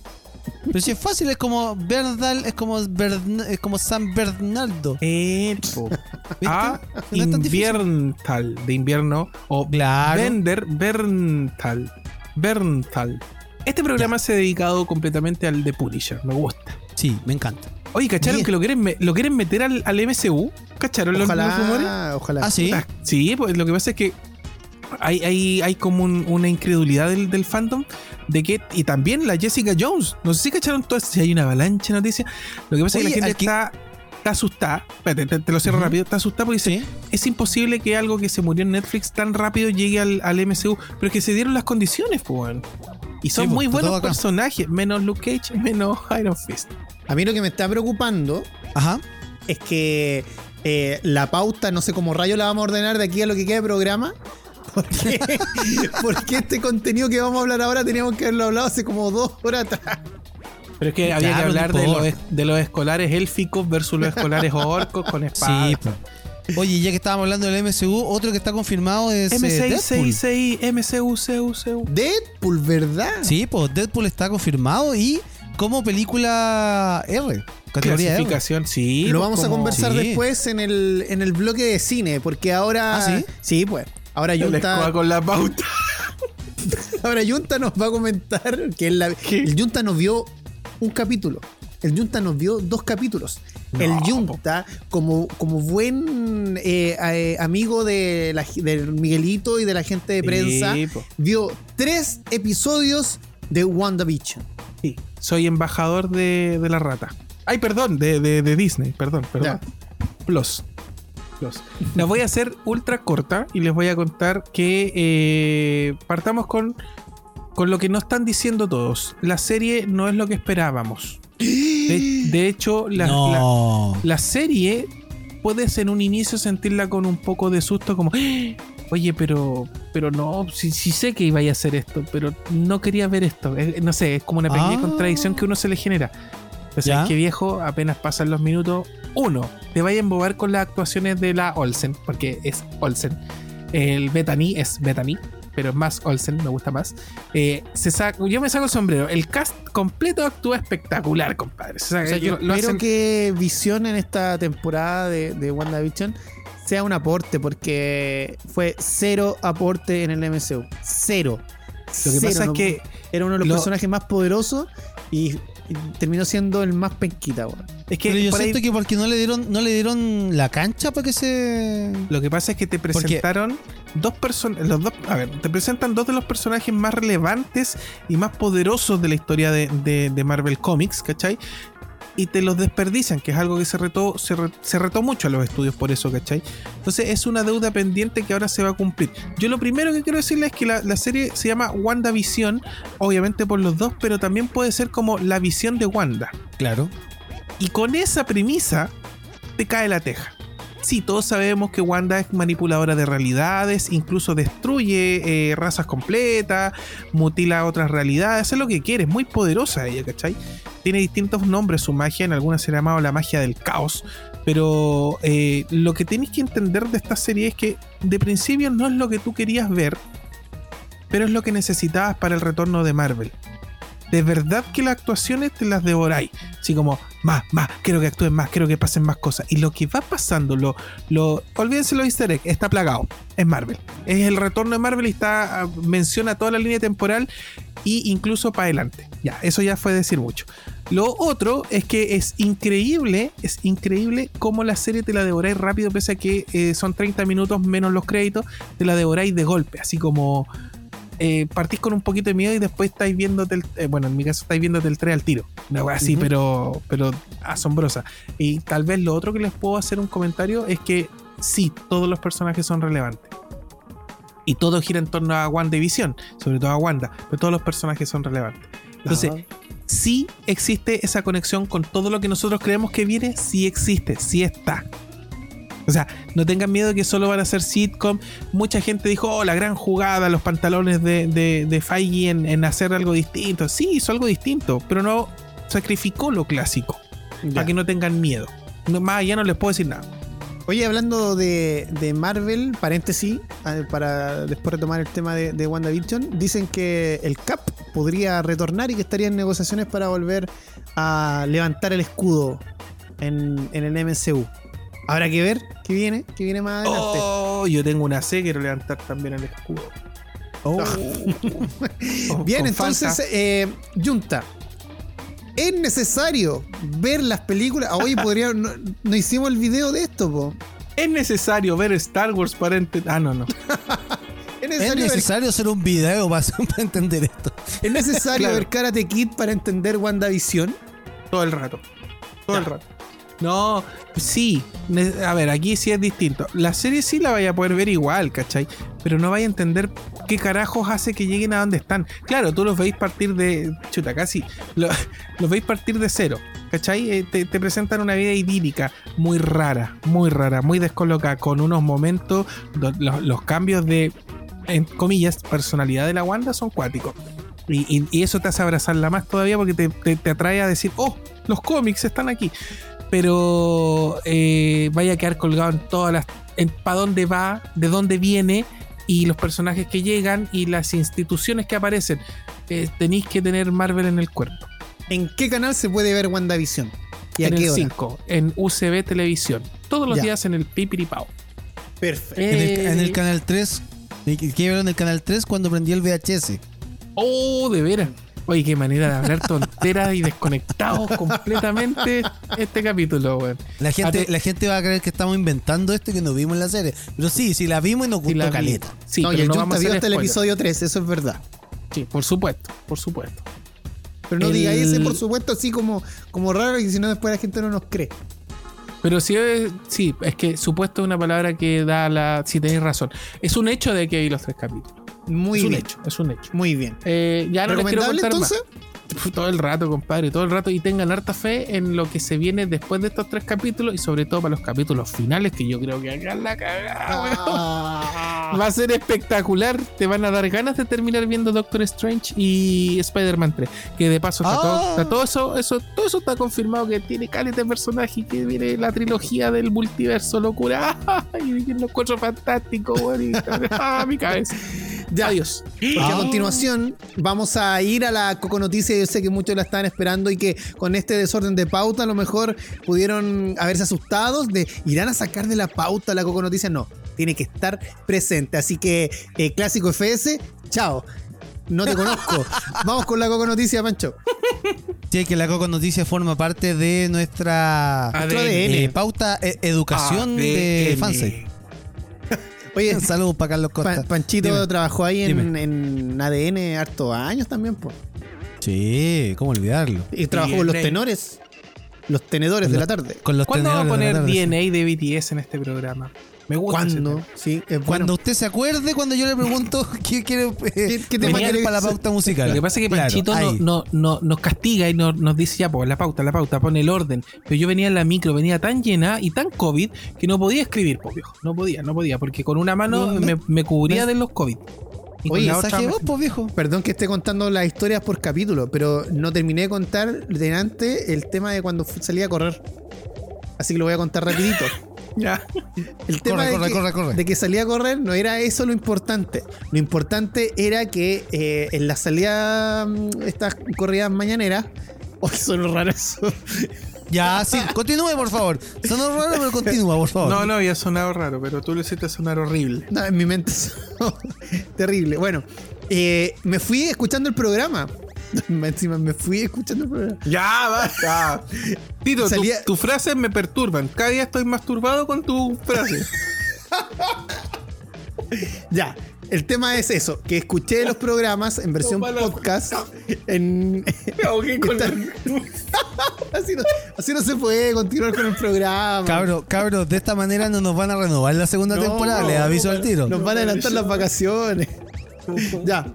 Pero si es fácil, es como Berdal, es como, Bern- es como San Bernardo. Erpo. ¿Viste? A No es invierntal, de invierno. O Claro. Bender Berntal. Berntal. Este programa se ha dedicado completamente al de Punisher. Me gusta. Sí, me encanta. Oye, ¿cacharon Bien. que lo quieren, me- lo quieren meter al, al MCU? ¿Cacharon los, los rumores? Ojalá, ojalá. Ah, sí. Ah, Sí, pues lo que pasa es que hay, hay, hay como un- una incredulidad del, del fandom de que, y también la Jessica Jones, no sé si cacharon todo esto, si hay una avalancha de noticias. Lo que pasa es que la gente que- está, asustada, espérate, te, te lo cierro rápido, está asustada porque dice, Sí. es imposible que algo que se murió en Netflix tan rápido llegue al, al MCU, pero es que se dieron las condiciones, pues. Y son Sí, pues, muy buenos personajes, menos Luke Cage, menos Iron Fist. A mí lo que me está preocupando Ajá. es que eh, la pauta, no sé cómo rayos la vamos a ordenar de aquí a lo que queda de programa. Porque, porque este contenido que vamos a hablar ahora teníamos que haberlo hablado hace como dos horas atrás. Pero es que había Claro, que no hablar de los, de escolares élficos versus los escolares orcos con espadas. Sí, po. Oye, ya que estábamos hablando del MCU, otro que está confirmado es eh, Deadpool. M666, MCU, CU, CU. Deadpool, ¿verdad? Sí, pues Deadpool está confirmado y como película R, categoría R. Clasificación, sí. Lo pues, vamos a conversar Sí. después en el, en el bloque de cine, porque ahora. ¿Ah, sí? pues. Ahora Junta, con la pauta. ahora Junta nos va a comentar que la- el Junta nos vio un capítulo. El Junta nos vio dos capítulos. el Junta, como, como buen eh, eh, amigo de, la, Miguelito y de la gente de prensa, Sí, vio tres episodios de WandaVision. Sí, soy embajador de, de la rata. Ay, perdón, de, de- de Disney, perdón, perdón. Plus. Plus. La voy a hacer ultra corta y les voy a contar que eh, partamos con, con lo que nos están diciendo todos. La serie no es lo que esperábamos. De, de hecho, la, no. serie puedes en un inicio sentirla con un poco de susto como "Ah, oye pero pero no sí, sí sé que iba a hacer esto pero no quería ver esto no sé es como una pequeña Ah. contradicción que uno se le genera pues es que viejo apenas pasan los minutos uno te vaya a embobar con las actuaciones de la Olsen porque es Olsen el Bethany es Bethany pero es más Olsen, me gusta más. Eh, se saca- yo me saco el sombrero. El cast completo actúa espectacular, compadre. O sea, yo lo- lo hacen- que Visión en esta temporada de, de WandaVision sea un aporte, porque fue cero aporte en el MCU. Cero. Lo que Cero, pasa no- es que era uno de los lo- personajes más poderosos y, y terminó siendo el más penquita, weón. Es que Pero yo ahí- siento que porque no le dieron, no le dieron la cancha para que se. Lo que pasa es que te presentaron dos personas. Los dos. A ver, te presentan dos de los personajes más relevantes y más poderosos de la historia de, de- de Marvel Comics, ¿cachai? Y te los desperdician, que es algo que se retó, se, re- se retó mucho a los estudios por eso, ¿cachai? Entonces es una deuda pendiente que ahora se va a cumplir. Yo lo primero que quiero decirle es que la, la serie se llama WandaVision, obviamente por los dos, pero también puede ser como la visión de Wanda. Claro. Y con esa premisa te cae la teja. Sí, todos sabemos que Wanda es manipuladora de realidades, incluso destruye eh, razas completas, mutila otras realidades, hace lo que quiere, es muy poderosa ella, ¿cachai? Tiene distintos nombres su magia, en algunas se ha llamado la magia del caos, pero eh, lo que tenéis que entender de esta serie es que de principio no es lo que tú querías ver, pero es lo que necesitabas para el retorno de Marvel. De verdad que las actuaciones te las devoráis. Así como, más, más, quiero que actúen más, quiero que pasen más cosas. Y lo que va pasando, lo, lo, olvídense los easter egg, está plagado. Es Marvel. Es el retorno de Marvel y está, ah, menciona toda la línea temporal y incluso para adelante. Ya, eso ya fue decir mucho. Lo otro es que es increíble, es increíble cómo la serie te la devoráis rápido, pese a que eh, son 30 minutos menos los créditos, te la devoráis de golpe, así como eh, partís con un poquito de miedo y después estáis viéndote el, eh, bueno, en mi caso estáis viéndote el 3 al tiro. Una wea así, pero, pero asombrosa. Y tal vez lo otro que les puedo hacer un comentario es que sí, todos los personajes son relevantes. Y todo gira en torno a WandaVision, sobre todo a Wanda, pero todos los personajes son relevantes. Entonces, Ajá. sí existe esa conexión con todo lo que nosotros creemos que viene, sí existe, sí está. O sea, no tengan miedo que solo van a ser sitcom. Mucha gente dijo, oh, la gran jugada, los pantalones de, de, de Feige en, en hacer algo distinto. Sí, hizo algo distinto, pero no sacrificó lo clásico. Ya. Para que no tengan miedo. No, más allá no les puedo decir nada. Oye, hablando de, de Marvel, paréntesis, para después retomar el tema de, de WandaVision, dicen que el Cap podría retornar y que estaría en negociaciones para volver a levantar el escudo en, en el MCU. Habrá que ver qué viene, qué viene más adelante. Oh, yo tengo una C, quiero levantar también el escudo. Oh. Oh, Bien, entonces, eh, Junta. Es necesario ver las películas. Ah, Oye, podría. No, no hicimos el video de esto, po. es necesario ver Star Wars para entender. Ah, no, no. Es Es necesario, ver, hacer un video para, para entender esto. es necesario Claro. ver Karate Kid para entender WandaVision. Todo el rato. Todo el rato. No, sí. A ver, aquí sí es distinto. La serie sí la vaya a poder ver igual, ¿cachai? Pero no vaya a entender qué carajos hace que lleguen a donde están. Claro, tú los veis partir de. Chuta, casi. lo- los veis partir de cero. ¿Cachai? Eh, te, presentan una vida idílica, muy rara, muy rara, muy descolocada, con unos momentos. do- Los, cambios de, en comillas, personalidad de la Wanda son cuáticos. Y, y- eso te hace abrazarla más todavía porque te- te atrae a decir, oh, los cómics están aquí. Pero eh, vaya a quedar colgado en todas las. para dónde va, de dónde viene y los personajes que llegan y las instituciones que aparecen. Eh, tenéis que tener Marvel en el cuerpo. ¿En qué canal se puede ver WandaVision? ¿Y a en qué el hora? 5, en UCB Televisión. Todos los Ya. días en el Pipiripao. Perfecto. En el, Eh, en el canal 3. ¿Qué vieron en el canal 3 cuando prendí el VHS? Oh, de veras. Oye, qué manera de hablar tonteras y desconectados completamente este capítulo, weón. La gente, te- la gente va a creer que estamos inventando esto y que no vimos en la serie. Pero sí, sí la vimos y nos Sí, gustó la vi. caleta. Sí, no, y pero el no vamos a hasta el episodio 3, eso es verdad. Sí, por supuesto, por supuesto. Pero no El- diga ese, por supuesto, así como, como raro, y si no, después la gente no nos cree. Pero sí, es- sí, es que supuesto es una palabra que da la. Si tenéis razón. Es un hecho de que hay los tres capítulos. Muy es un bien. hecho, es un hecho. Muy bien. Eh, ya no les quiero ¿Recomendable contar entonces? más. Todo el rato, compadre, todo el rato. Y tengan harta fe en lo que se viene después de estos tres capítulos y sobre todo para los capítulos finales, que yo creo que hagan la cagada. Ah. Va a ser espectacular. Te van a dar ganas de terminar viendo Doctor Strange y Spider-Man 3. Que de paso está, Ah. todo, está todo eso, eso, todo eso está confirmado que tiene caleta de personaje y que viene la trilogía del multiverso, locura. Y cuatro fantásticos, weón. y- Ah, mi cabeza. Ya. Adiós. Porque a Ah. continuación vamos a ir a la Coco Noticia. Yo sé que muchos la estaban esperando y que con este desorden de pauta a lo mejor pudieron haberse asustados de irán a sacar de la pauta la Coco Noticia. No, tiene que estar presente. Así que, eh, Clásico FS, chao. No te conozco. Vamos con la Coco Noticia, Pancho. Sí, que la Coco Noticias forma parte de nuestra ADN. Eh, pauta eh, educación de. Fansite. Oye, Saludos para Carlos Costa. Pa- Panchito Dime. trabajó ahí en, en ADN hartos años también, po. Sí, ¿cómo olvidarlo? Y trabajó con los tenores. Los tenedores de la tarde. Con los ¿Cuándo va a de poner. DNA de BTS en este programa? Me gusta. ese ¿Cuándo? tema. Sí, es Cuando usted se acuerde, cuando yo le pregunto qué quiere eh, ¿Qué- tema quiere para la pauta musical. Lo que pasa es que Claro, Panchito no, ahí. no- no- nos castiga y nos, nos dice ya, pues la pauta, la pauta, pone el orden. Pero yo venía en la micro, venía tan llena y tan COVID que no podía escribir, pues viejo. No podía, no podía, porque con una mano No, no. me, me cubría de los COVID. Oye, me- voz, pues, viejo. Perdón que esté contando las historias por capítulo, pero no terminé de contar delante el tema de cuando salí a correr. Así que lo voy a contar rapidito. Ya. El tema Corre, de, corre, que, corre, corre. de que salí a correr no era eso lo importante. Lo importante era que eh, en la salida, mm, estas corridas mañaneras, hoy son raras eso. Ya, sí, continúe, por favor. Sonó raro, pero continúa, por favor. No, no, había sonado raro, pero tú lo hiciste sonar horrible. No, en mi mente es terrible. Bueno, eh, me fui escuchando el programa. Encima me fui escuchando el programa. Ya, basta. Tito, tu- Salía- tus frases me perturban. Cada día estoy más turbado con tus frases. Ya, el tema es eso, que escuché los programas en versión No, podcast. En, Me ahogué con la- así, no, así no se puede continuar con el programa. Cabros, cabros, de esta manera no nos van a renovar la segunda No, temporada, les aviso al tiro. Nos van a adelantar las vacaciones. ya,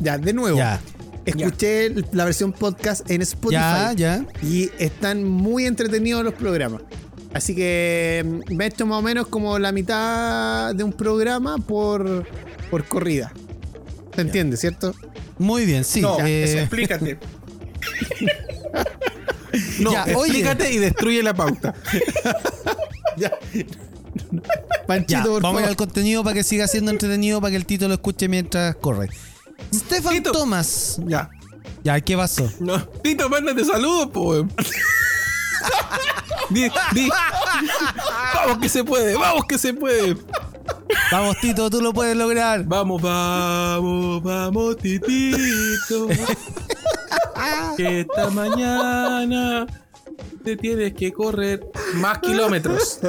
ya, de nuevo. Ya. Escuché la versión podcast en Spotify. Ya, ya. Y están muy entretenidos los programas. Así que mm, me he hecho más o menos como la mitad de un programa por, por corrida. ¿Se entiende, cierto? Muy bien, sí. No, eh, eso, explícate. No, Ya, oye. explícate y destruye la pauta. Ya. ya, Panchito, por vamos favor. al contenido para que siga siendo entretenido, para que el Tito lo escuche mientras corre. Stefan Tito. Thomas. Ya. Ya, ¿qué pasó? No. Tito, mándate saludos, pues. di, di. Vamos que se puede, vamos que se puede. Vamos, Tito, tú lo puedes lograr. Vamos, vamos, vamos, titito. que esta mañana te tienes que correr más kilómetros.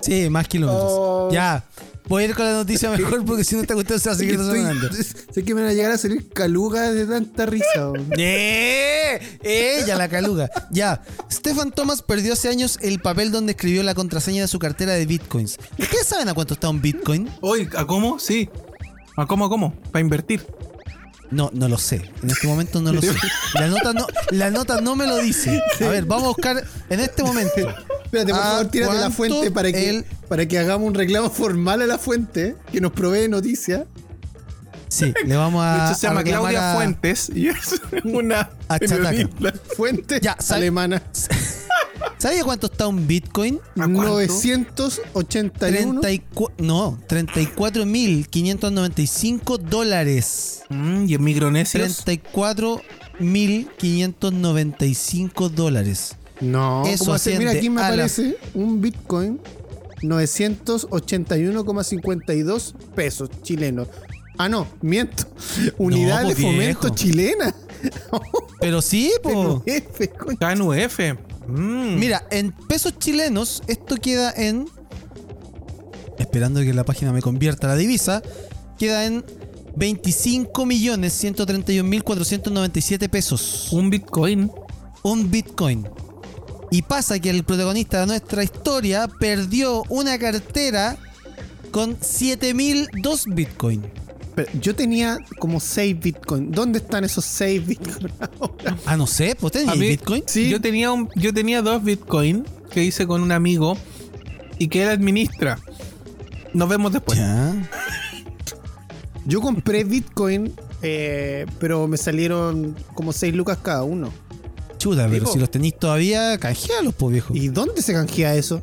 Sí, más kilómetros. Oh. Ya. Voy a ir con la noticia mejor porque si no esta cuestión se va a seguir sonando. sé que me van a llegar a salir calugas de tanta risa. ¡Eh! ¡Ella, la caluga! Ya. Stefan Thomas perdió hace años el papel donde escribió la contraseña de su cartera de bitcoins. ¿Ustedes saben a cuánto está un bitcoin? Hoy, ¿a cómo? Sí. ¿A cómo, a cómo? Para invertir. No, no lo sé. En este momento no lo sé. La nota no, la nota no me lo dice. A ver, vamos a buscar en este momento. Espérate, por ¿A favor, tírate la fuente para que, el- para que hagamos un reclamo formal a la fuente que nos provee noticias. Sí, le vamos De a. hecho, se a llama Claudia a- Fuentes y es una A. Fuente Ya, ¿sabe- alemana. ¿Sabes cuánto está un bitcoin? ¿A cuánto? 981. 34, no, 34.595 dólares. Mm, y en micronesios. 34.595 dólares. No, Eso ¿cómo hace? Mira, aquí me a la- aparece un Bitcoin 981,52 pesos chilenos. Ah, no, miento. Unidad pues, de fomento viejo. chilena. Pero sí, po. KNUF. Mm. Mira, en pesos chilenos, esto queda en. Esperando que la página me convierta la divisa, queda en 25.131.497 pesos. Un Bitcoin. Un Bitcoin. Y pasa que el protagonista de nuestra historia perdió una cartera con 7.002 Bitcoin. Pero yo tenía como 6 Bitcoin. ¿Dónde están esos 6 Bitcoin ahora? Ah, no sé, pues tenía A mí- Bitcoin. Sí. Yo tenía un, yo tenía dos Bitcoin que hice con un amigo y que él administra. Nos vemos después. Ya. Yo compré Bitcoin, eh, pero me salieron como 6 lucas cada uno. Chuta, pero si los tenéis todavía, canjealos, pues viejo. ¿Y dónde se canjea eso?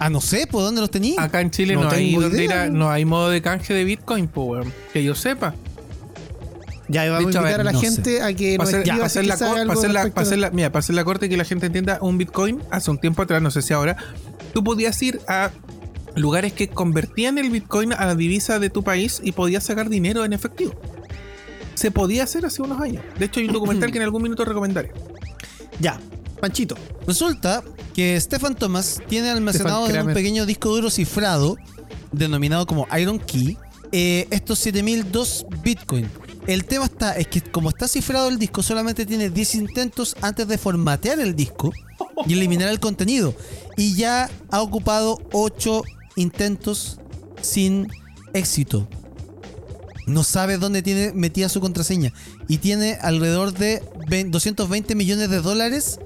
Ah, no sé, ¿por dónde los tení? Acá en Chile No no, hay, tengo donde idea, ir a- ¿no? hay modo de canje de Bitcoin, pues. Que yo sepa. Ya vamos a a invitar ver, a la no gente a que nos hacer, si hacer la, hacer la- hacer la- mira, para hacer la corte y que la gente entienda, un Bitcoin hace un tiempo atrás, no sé si ahora, tú podías ir a lugares que convertían el Bitcoin a la divisa de tu país y podías sacar dinero en efectivo. Se podía hacer hace unos años. De hecho, hay un documental que en algún minuto recomendaré. Ya, Panchito. Resulta que Stefan Thomas tiene almacenado Stefan en un pequeño disco duro cifrado, denominado como Iron Key, eh, estos 7002 Bitcoin. El tema está, es que como está cifrado el disco, solamente tiene 10 intentos antes de formatear el disco y eliminar el contenido. Y ya ha ocupado 8 intentos sin éxito. No sabe dónde tiene metida su contraseña. Y tiene alrededor de 20 220 millones de dólares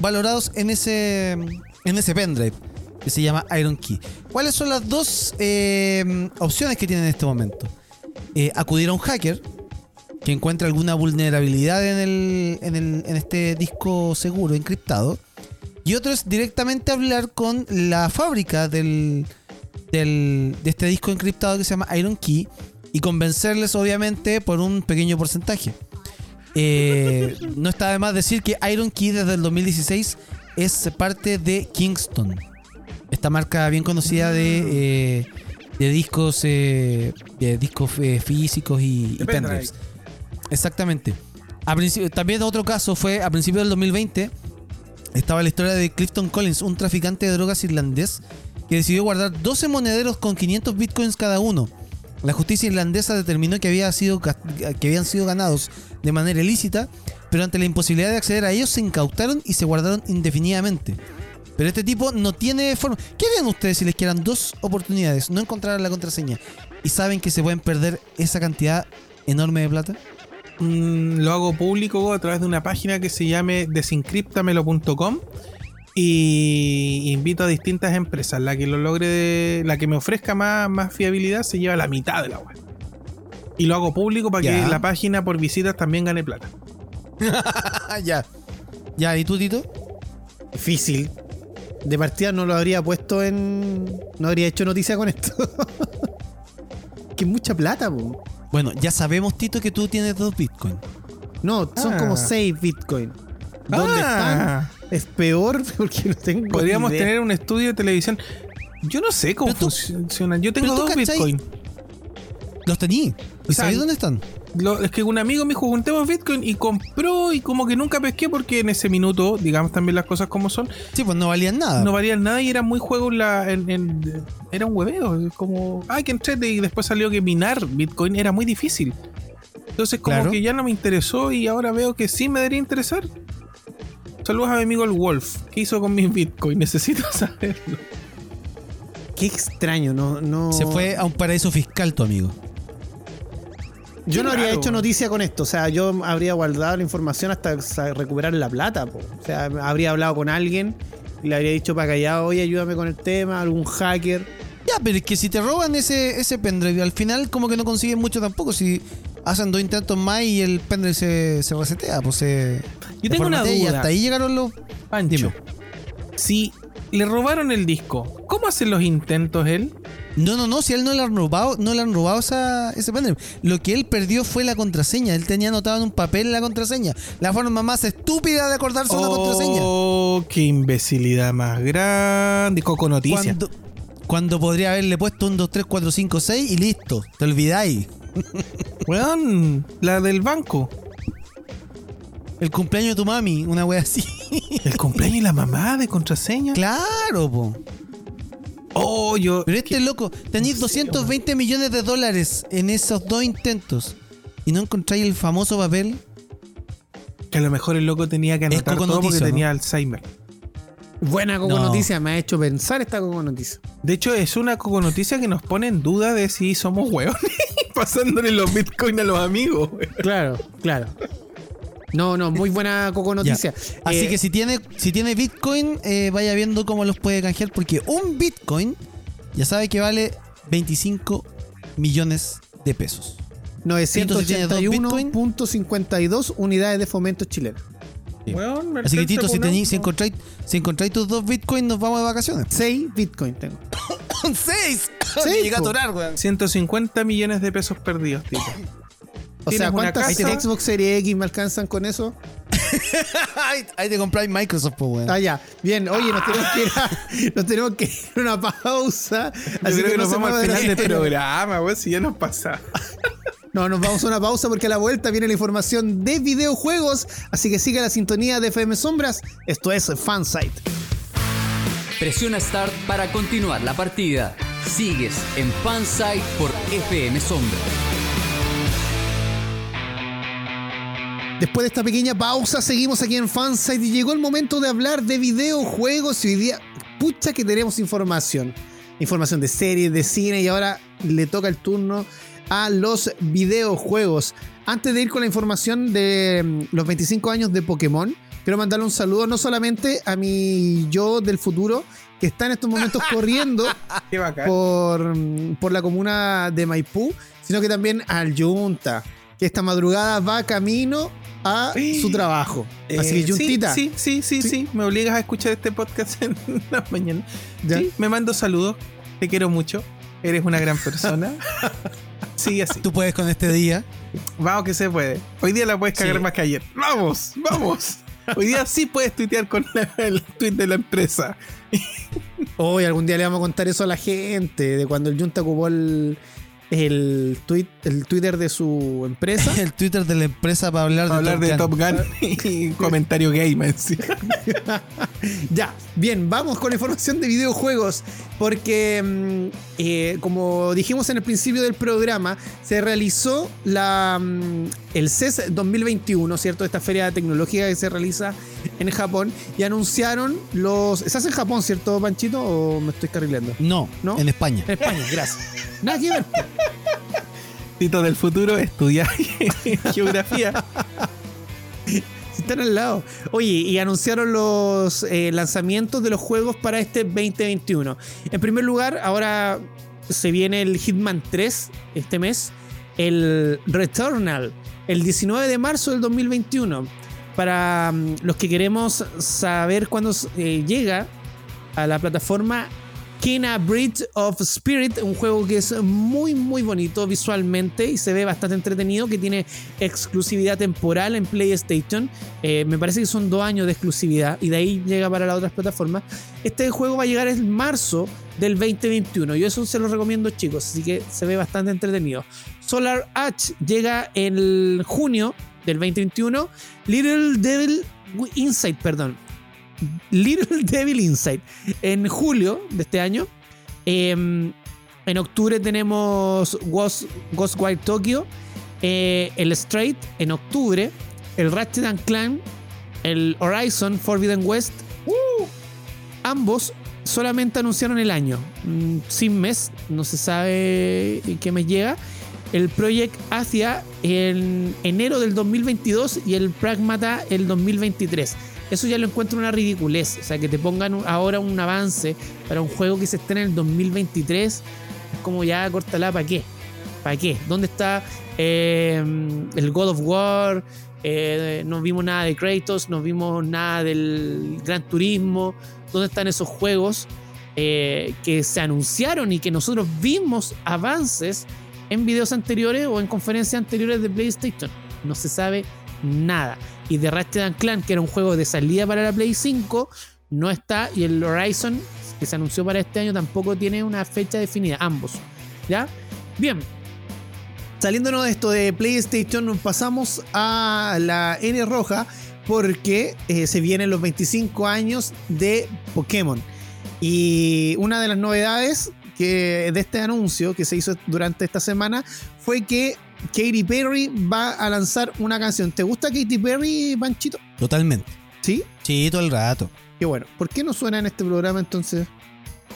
valorados en ese, en ese pendrive que se llama Iron Key. ¿Cuáles son las dos eh, opciones que tiene en este momento? Eh, acudir a un hacker que encuentre alguna vulnerabilidad en, el, en, el- en este disco seguro encriptado. Y otro es directamente hablar con la fábrica del, del- de este disco encriptado que se llama Iron Key y convencerles obviamente por un pequeño porcentaje. Eh, no está de más decir que Iron Key desde el 2016 es parte de Kingston. Esta marca bien conocida de, eh, de discos eh, de discos físicos y, y pendrives. Exactamente. A también otro caso fue a principios del 2020 estaba la historia de Clifton Collins, un traficante de drogas irlandés que decidió guardar 12 monederos con 500 bitcoins cada uno. La justicia irlandesa determinó que, habían sido ganados de manera ilícita, pero ante la imposibilidad de acceder a ellos se incautaron y se guardaron indefinidamente. Pero este tipo no tiene forma. ¿Qué harían ustedes si les quieran dos oportunidades, no encontraran la contraseña y saben que se pueden perder esa cantidad enorme de plata? Mm, lo hago público a través de una página que se llame desencriptamelo.com y invito a distintas empresas. La que lo logre, la que me ofrezca más, más fiabilidad se lleva la mitad de la web. Y lo hago público para Ya. que la página por visitas también gane plata. Ah, ya. Ya, ¿y tú, Tito? Difícil. De partida no lo habría puesto en. No habría hecho noticia con esto. que mucha plata, po. Bueno, ya sabemos, Tito, que tú tienes dos bitcoins. No, son Ah. como 6 Bitcoin. ¿Dónde Ah. están? Es peor porque no tengo. Podríamos idea. tener un estudio de televisión. Yo no sé cómo tú- funciona. Yo tengo dos cachai- Bitcoin. ¿Los tení? ¿Y O sea, sabéis dónde están? Lo- es que un amigo me dijo, juntemos Bitcoin y compró y como que nunca pesqué porque en ese minuto, digamos también las cosas como son, Sí, pues no valían nada. no valían nada y era muy juego la, en- en- era un hueveo, como, ay, que entrete y después salió que minar Bitcoin era muy difícil. Entonces como Claro. que ya no me interesó y ahora veo que sí me debería interesar. Saludos a mi amigo el Wolf. ¿Qué hizo con mis Bitcoin? Necesito saberlo. Qué extraño, no. no... Se fue a un paraíso fiscal, tu amigo. Yo no habría raro. hecho noticia con esto. O sea, yo habría guardado la información hasta recuperar la plata. po. O sea, habría hablado con alguien y le habría dicho para callado, oye, ayúdame con el tema, algún hacker. Ya, pero es que si te roban ese, ese pendrive, al final como que no consiguen mucho tampoco. Si hacen dos intentos más y el pendrive se, se resetea, pues se... Yo tengo una formatea Y duda. hasta ahí llegaron los... Pancho, Dime. si le robaron el disco, ¿cómo hacen los intentos él? No, no, no, si él no le han robado, no le han robado esa, ese pendrive. Lo que él perdió fue la contraseña. Él tenía anotado en un papel la contraseña. La forma más estúpida de acordarse una contraseña. Oh, qué imbecilidad más grande. Coco Noticia. Cuando, cuando podría haberle puesto un 2, 3, 4, 5, 6 y listo. Te olvidáis. Weón, la del banco. El cumpleaños de tu mami, una wea así. El cumpleaños y la mamá de contraseña. claro, po. Oh, yo. Pero este loco, tenéis 220 millones de dólares en esos dos intentos. Y no encontráis el famoso papel. Que a lo mejor el loco tenía que anotar todo porque Noticia, ¿no? tenía Alzheimer. Buena Coco No. Noticia, me ha hecho pensar esta Coco Noticia. De hecho, es una Coco Noticia que nos pone en duda de si somos hueones pasándole los bitcoins a los amigos. Claro, claro. No, no, muy buena Coco Noticia. Así Eh, que si tiene, si tiene Bitcoin, eh, vaya viendo cómo los puede canjear. Porque un Bitcoin ya sabe que vale 25 millones de pesos. 981.52 unidades de fomento chileno. Weón, Así que Tito, si, tení- si, encontráis, si encontráis tus dos bitcoins, nos vamos de vacaciones. 6 Bitcoin tengo. ¡Con seis! Sí, Me llega a atorar, weón. 150 millones de pesos perdidos, Tito. O sea, ¿cuántas. Xbox Series X me alcanzan con eso? Ahí te compráis Microsoft, pues, weón. Ah, ya. Bien, oye, nos tenemos que ir a, nos tenemos que ir a una pausa. Yo Así creo que, no nos vamos al final del programa, weón, si ya nos pasa. No, nos vamos a una pausa porque a la vuelta viene la información de videojuegos. Así que sigue la sintonía de FM Sombras. Esto es Fansite. Presiona Start para continuar la partida. Sigues en Fansite por FM Sombra. Después de esta pequeña pausa, seguimos aquí en Fansite y llegó el momento de hablar de videojuegos. Y hoy día, pucha que tenemos información. Información de series, de cine y ahora le toca el turno a los videojuegos. Antes de ir con la información de mm, los 25 años de Pokémon, quiero mandarle un saludo no solamente a mi yo del futuro, que está en estos momentos corriendo por, mm, por la comuna de Maipú, sino que también al Yunta, que esta madrugada va camino a su trabajo. Así que Eh, Yuntita, Sí, sí, sí, sí, sí. Me obligas a escuchar este podcast en la mañana. ¿ya? Sí, me mando saludos. Te quiero mucho. Eres una gran persona. Sigue así. Tú puedes con este día. Vamos que se puede. Hoy día la puedes cagar Sí. más que ayer. Vamos, vamos. Hoy día sí puedes tuitear con la- el tweet de la empresa. Hoy algún día le vamos a contar eso a la gente, de cuando el Yunta ocupó el, el, tweet, el Twitter de su empresa. El Twitter de la empresa para hablar, Para hablar de Top Top Gun y comentario gamer. sí. Ya, bien, vamos con la información de videojuegos, porque mm, eh, como dijimos en el principio del programa, se realizó la, mm, el CES 2021, ¿cierto? Esta feria tecnológica que se realiza en Japón, y anunciaron los... ¿Se hace en Japón, cierto, Panchito? ¿O me estoy carrileando? No, ¿No? en España. En España, gracias. Nada que ver. Tito del futuro estudia geografía. Están al lado. Oye, y anunciaron los eh, lanzamientos de los juegos para este 2021. En primer lugar, ahora se viene el Hitman 3 este mes. El Returnal, el 19 de marzo del 2021. Para mm, los que queremos saber cuándo eh, llega a la plataforma Kena Bridge of Spirit, un juego que es muy muy bonito visualmente y se ve bastante entretenido, que tiene exclusividad temporal en PlayStation. Eh, me parece que son dos años de exclusividad y de ahí llega para las otras plataformas. Este juego va a llegar en marzo del 2021. Yo eso se lo recomiendo chicos, así que se ve bastante entretenido. Solar Edge llega en junio del 2021. Little Devil Inside, perdón. Little Devil Inside en julio de este año. Em, en octubre tenemos Ghost, Ghostwire Tokyo. eh, el Straight en octubre. El Ratchet and Clank. El Horizon Forbidden West. Ambos solamente anunciaron el año. mm, sin mes. No se sabe qué mes llega. El Project Asia en enero del 2022 y el Pragmata el 2023. Eso ya lo encuentro una ridiculez. O sea, que te pongan ahora un avance para un juego que se estrena en el 2023. Es como ya, córtala, ¿para qué? ¿Para qué? ¿Dónde está eh, el God of War? Eh, no vimos nada de Kratos, no vimos nada del Gran Turismo. ¿Dónde están esos juegos eh, que se anunciaron y que nosotros vimos avances en videos anteriores o en conferencias anteriores de PlayStation? No se sabe nada. Y de Ratchet Clank, que era un juego de salida para la Play 5, no está. Y el Horizon, que se anunció para este año, tampoco tiene una fecha definida. Ambos. ¿Ya? Bien. Saliéndonos de esto de PlayStation, nos pasamos a la N roja porque eh, se vienen los 25 años de Pokémon. Y una de las novedades que de este anuncio que se hizo durante esta semana fue que Katy Perry va a lanzar una canción. ¿Te gusta Katy Perry, Panchito? Totalmente. Sí. Sí, todo el rato. Qué bueno. ¿Por qué no suena en este programa entonces?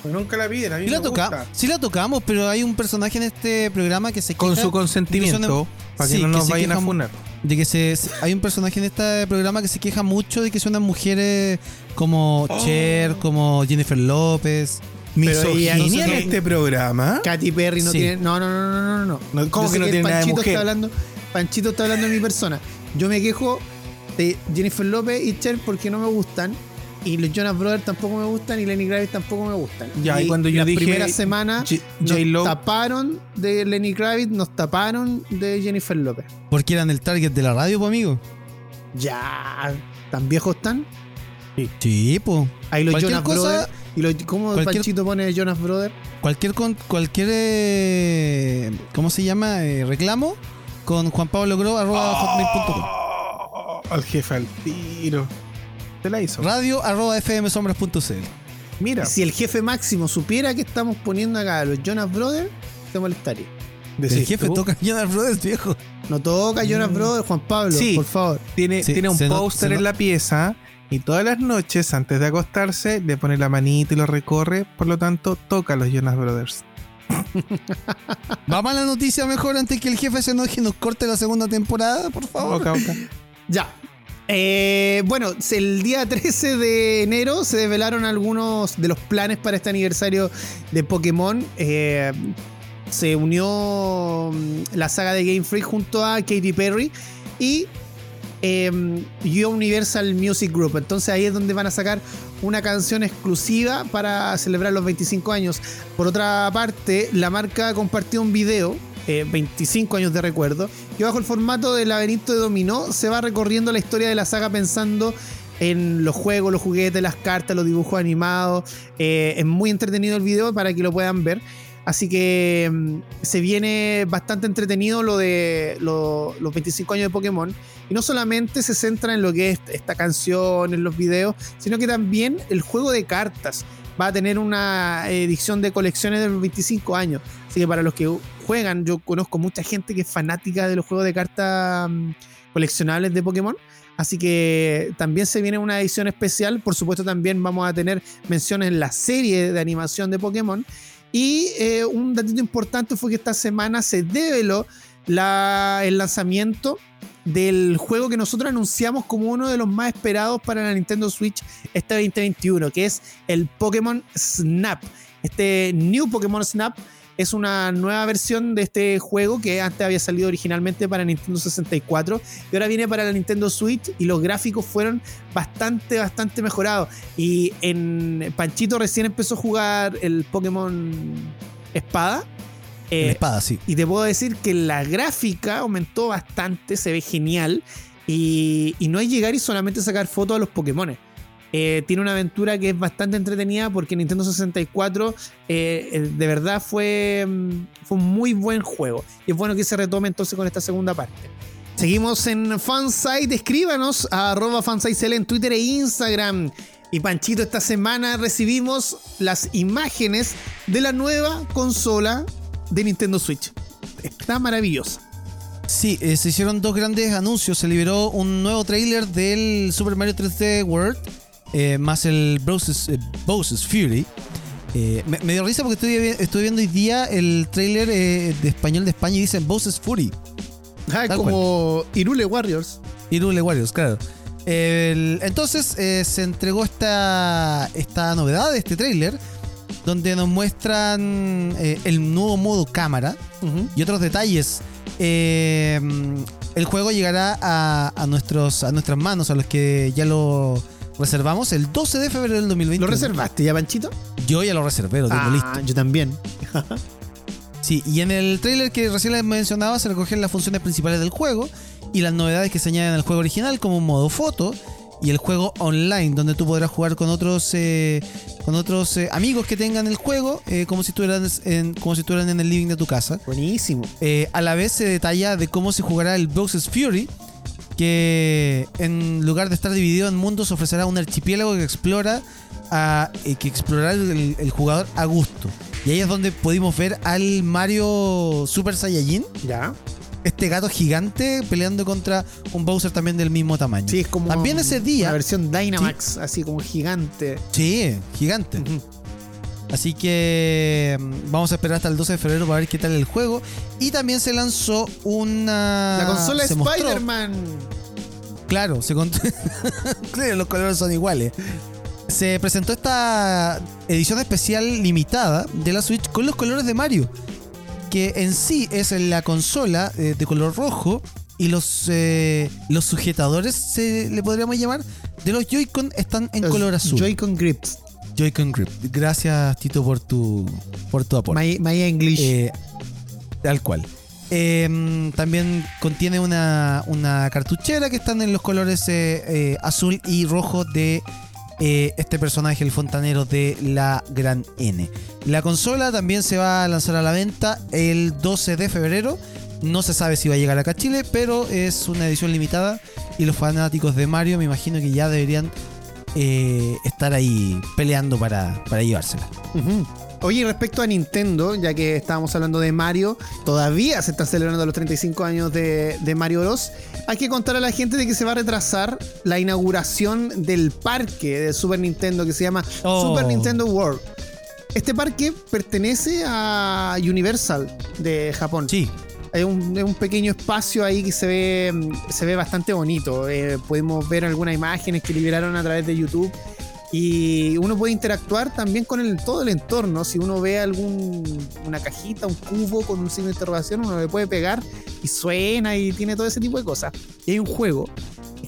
Pues nunca la piden, a mí Sí me la, toca- gusta. sí la tocamos, pero hay un personaje en este programa que se Con queja su consentimiento, de que suena- para que sí, no nos se vayan a funar. de que se, se- hay un personaje en este programa que se queja mucho de que suenan mujeres como Oh. Cher, como Jennifer López. ¿Misoginia en este programa? Katy Perry no Sí. tiene. No, no, no, no, no, no. ¿cómo Yo que no tiene nada de Panchito mujer? Está hablando, Panchito está hablando de mi persona. Yo me quejo de Jennifer López y Cher porque no me gustan. Y los Jonas Brothers tampoco me gustan y Lenny Kravitz tampoco me gustan. Ya, y cuando yo las dije primeras semanas J- nos taparon de Lenny Kravitz, nos taparon de Jennifer López. Porque eran el target de la radio, pues amigo. Ya, ¿tan viejos están? Sí, pues. Ahí los Cualquier Jonas cosa- Brothers. ¿Y los, cómo Panchito pone Jonas Brothers? Cualquier, con, cualquier eh, ¿cómo se llama? Eh, reclamo con Juan Pablo Gro, arroba hotmail.com. Oh, al jefe al tiro. Te la hizo. Radio arroba fmsombras.cl. Mira, Si el jefe máximo supiera que estamos poniendo acá a los Jonas Brothers, se molestaría. El jefe tú, toca Jonas Brothers, viejo. No toca Jonas Brothers, Juan Pablo, Sí. por favor. tiene, Sí, tiene un póster no- en la pieza y todas las noches antes de acostarse le pone la manita y lo recorre, por lo tanto toca a los Jonas Brothers. Vamos a la noticia mejor antes que el jefe se enoje y nos corte la segunda temporada, por favor. Ya. Eh, bueno, el día 13 de enero se desvelaron algunos de los planes para este aniversario de Pokémon. Eh, se unió mm, la saga de Game Freak junto a Katy Perry y eh, Universal Music Group. Entonces ahí es donde van a sacar una canción exclusiva para celebrar los 25 años. Por otra parte, la marca compartió un video, eh, 25 años de recuerdo, que bajo el formato del laberinto de dominó se va recorriendo la historia de la saga pensando en los juegos, los juguetes, las cartas, los dibujos animados. Eh, es muy entretenido el video para que lo puedan ver. Así que mm, se viene bastante entretenido lo de lo- los 25 años de Pokémon. Y no solamente se centra en lo que es esta canción, en los videos, sino que también el juego de cartas va a tener una edición de colecciones de los 25 años. Así que para los que juegan, yo conozco mucha gente que es fanática de los juegos de cartas mm, coleccionables de Pokémon. Así que también se viene una edición especial. Por supuesto, también vamos a tener menciones en la serie de animación de Pokémon. Y eh, un datito importante fue que esta semana se develó el lanzamiento del juego que nosotros anunciamos como uno de los más esperados para la Nintendo Switch este 2021, que es el Pokémon Snap. Este New Pokémon Snap es una nueva versión de este juego que antes había salido originalmente para Nintendo 64 y ahora viene para la Nintendo Switch y los gráficos fueron bastante, bastante mejorados. Y en Panchito recién empezó a jugar el Pokémon Espada. Eh, espada, sí. y te puedo decir que la gráfica aumentó bastante, se ve genial. Y, y no es llegar y solamente sacar fotos a los Pokémon. Eh, tiene una aventura que es bastante entretenida porque Nintendo 64 eh, eh, de verdad fue, mm, fue un muy buen juego. Y es bueno que se retome entonces con esta segunda parte. Seguimos en Fansite, escríbanos a arroba en Twitter e Instagram. Y Panchito, esta semana recibimos las imágenes de la nueva consola de Nintendo Switch. Está maravillosa. Sí, se hicieron dos grandes anuncios. Se liberó un nuevo tráiler del Super Mario 3D World, eh, más el Bowser's, eh, Bowser's Fury. Eh, me, me dio risa porque estoy, estoy viendo hoy día el tráiler eh, de español de España y dice Bowser's Fury. Ah, como Irule Warriors. Y Rule Warriors, claro. El- entonces se entregó esta, esta novedad de este tráiler, donde nos muestran el nuevo modo cámara y otros detalles. El juego llegará a, a nuestros, a nuestras manos, a los que ya lo reservamos, el 12 de febrero del 2020. ¿Lo reservaste ya, Panchito? Yo ya lo reservé, lo tengo Ah, listo. yo también. Sí, y en el tráiler que recién les mencionaba se recogen las funciones principales del juego y las novedades que se añaden al juego original como un modo foto y el juego online donde tú podrás jugar con otros eh, con otros eh, amigos que tengan el juego eh, como si estuvieran en como si estuvieran en el living de tu casa. Buenísimo. Eh, a la vez se detalla de cómo se jugará el Bowser's Fury que en lugar de estar dividido en mundos ofrecerá un archipiélago que explora a, que explorará el, el jugador a gusto. Y ahí es donde pudimos ver al Mario Super Saiyajin, Ya. este gato gigante peleando contra un Bowser también del mismo tamaño. Sí, es como. También ese día- La versión Dynamax, así como gigante. Sí, gigante. Así que mm, vamos a esperar hasta el 12 de febrero para ver qué tal el juego. Y también se lanzó una. La consola Spider-Man. Claro, se los colores son iguales. Se presentó esta edición especial limitada de la Switch con los colores de Mario, que en sí es la consola eh, de color rojo y los, eh, los sujetadores, se le podríamos llamar, de los Joy-Con están en Los color azul. Joy-Con Grips. Joy-Con Grip. Gracias, Tito, por tu, por tu aporte. My, my English. Eh, tal cual. Eh, también contiene una, una cartuchera que están en los colores eh, eh, azul y rojo de este personaje, el fontanero de la Gran N. La consola también se va a lanzar a la venta el 12 de febrero. No se sabe si va a llegar acá a Chile, pero es una edición limitada y los fanáticos de Mario me imagino que ya deberían eh, estar ahí peleando para, para llevársela. Ujú. Oye, y respecto a Nintendo, ya que estábamos hablando de Mario, todavía se están celebrando los 35 años de, de Mario Bros. Hay que contar a la gente de que se va a retrasar la inauguración del parque de Super Nintendo que se llama Oh. Super Nintendo World. Este parque pertenece a Universal de Japón. Sí, Hay un, un pequeño espacio ahí que se ve, mm, se ve bastante bonito. Eh, podemos ver algunas imágenes que liberaron a través de YouTube. Y uno puede interactuar también con el, todo el entorno. Si uno ve algún cajita, un cubo con un signo de interrogación, uno le puede pegar y suena y tiene todo ese tipo de cosas. Y hay un juego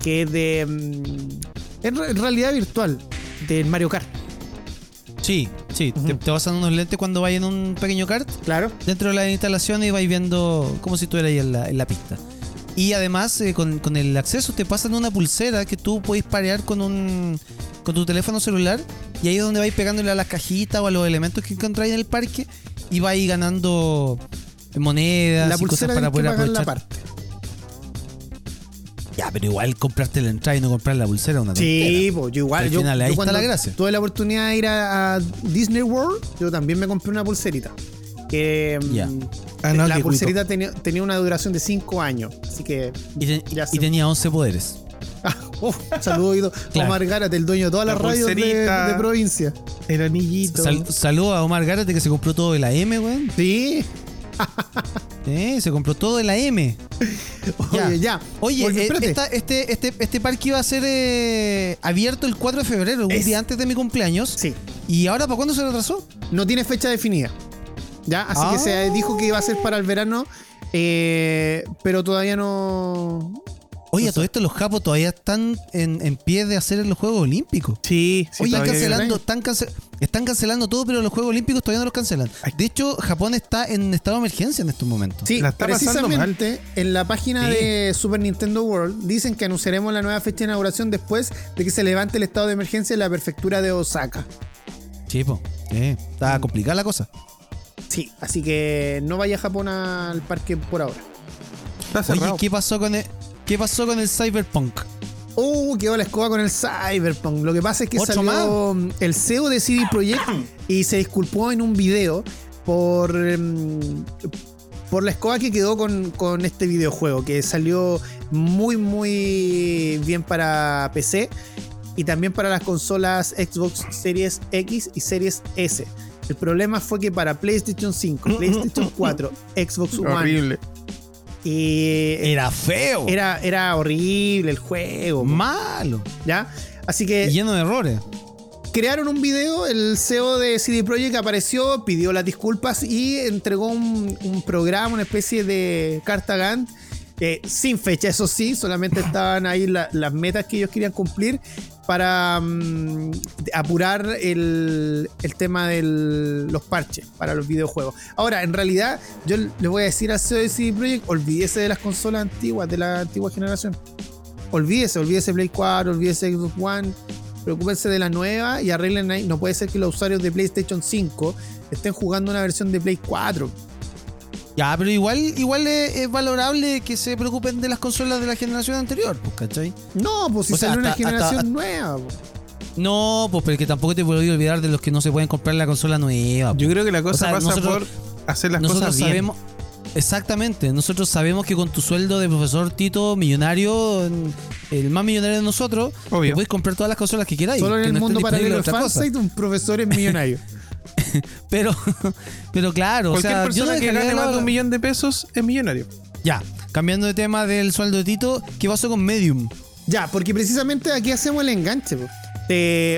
que es de. mm, en realidad virtual, del Mario Kart. Sí, sí. te, te pasan unos lentes cuando vais en un pequeño kart Claro. dentro de la instalación y vais viendo como si estuvieras ahí en la, en la pista. Y además, eh, con, con el acceso, te pasan una pulsera que tú podéis parear con un con tu teléfono celular. Y ahí es donde vais pegándole a las cajitas o a los elementos que encontráis en el parque. Y vais ganando monedas La y cosas para poder pagar la aprovechar. parte. Ya, pero igual comprarte la entrada y no comprar la pulsera una Sí, tontera. pues yo igual. Al yo, final, ahí yo está cuando la gracia. Tuve la oportunidad de ir a, a Disney World, yo también me compré una pulserita. Que mm, Ya. Ah, no, la pulserita tenía, tenía una duración de 5 años. Así que. Y, Ya tenía 11 poderes. Uf, saludo Guido. Claro. Omar Gárate, el dueño de todas La las radios de provincia. El anillito. Sal- saludo a Omar Gárate que se compró todo de la M, weón. Sí. Eh, se compró todo de la M. Oye, ya. Oye, eh, esta- este, este, este parque iba a ser eh, abierto el 4 de febrero, un Es- día antes de mi cumpleaños. Sí. ¿Y ahora para cuándo se retrasó? No tiene fecha definida. Ya, así que Ah. se dijo que iba a ser para el verano. eh, pero todavía no. Oye, No a todo sé. esto los japos todavía están en, en pie de hacer los Juegos Olímpicos. Sí, sí, Oye, cancelando, están, cance- están cancelando todo, pero los Juegos Olímpicos todavía no los cancelan. De hecho, Japón está en estado de emergencia en estos momentos. Sí, La está pasando precisamente en la página Sí. de Super Nintendo World dicen que anunciaremos la nueva fecha de inauguración después de que se levante el estado de emergencia en la prefectura de Osaka. Sí, po. Sí, está complicada la cosa. Sí, así que no vaya a Japón al parque por ahora. Está Oye. ¿qué pasó con el, qué pasó con el Cyberpunk? Uh, quedó la escoba con el Cyberpunk. Lo que pasa es que ¿Otro salió mm, el CEO de CD Projekt y se disculpó en un video por, mm, por la escoba que quedó con, con este videojuego, que salió muy, muy bien para PC y también para las consolas Xbox Series X y Series S. El problema fue que para PlayStation 5, PlayStation 4, Xbox One Horrible. Y Era feo. era, era horrible el juego. malo. ¿Ya? Así Y que lleno de errores. crearon un video, el CEO de CD Projekt apareció, pidió las disculpas y entregó un, un programa, una especie de carta Gantt, eh, sin fecha, eso sí, solamente estaban ahí la- las metas que ellos querían cumplir para mm, apurar el, tema de los parches para los videojuegos. Ahora, en realidad, yo le voy a decir de CD Projekt, olvídese de las consolas antiguas, de la antigua generación. Olvídese, olvídese Play 4, olvídese Xbox One. Preocúpense de la nueva y arreglen ahí. No puede ser que los usuarios de PlayStation 5 estén jugando una versión de Play 4. Ya, pero igual, igual es, es valorable que se preocupen de las consolas de la generación anterior, pues, ¿cachai? No, pues si O sea, sale una generación hasta- nueva. po. No, pues pero que tampoco te puedo olvidar de los que no se pueden comprar la consola nueva. pues. Yo creo que la cosa O sea, pasa nosotros- por hacer las nosotros cosas bien. sabemos. Exactamente, nosotros sabemos que con tu sueldo de profesor Tito, millonario, el más millonario de nosotros, Obvio. te puedes comprar todas las consolas que queráis. Solo en que el no mundo paralelo de. Fansite, un profesor es millonario. Pero, pero claro, o Cualquier sea, yo persona no que gane más de un millón de pesos es millonario. Ya, cambiando de tema del sueldo de Tito, ¿qué pasó con Medium? ya, porque precisamente aquí hacemos el enganche. po.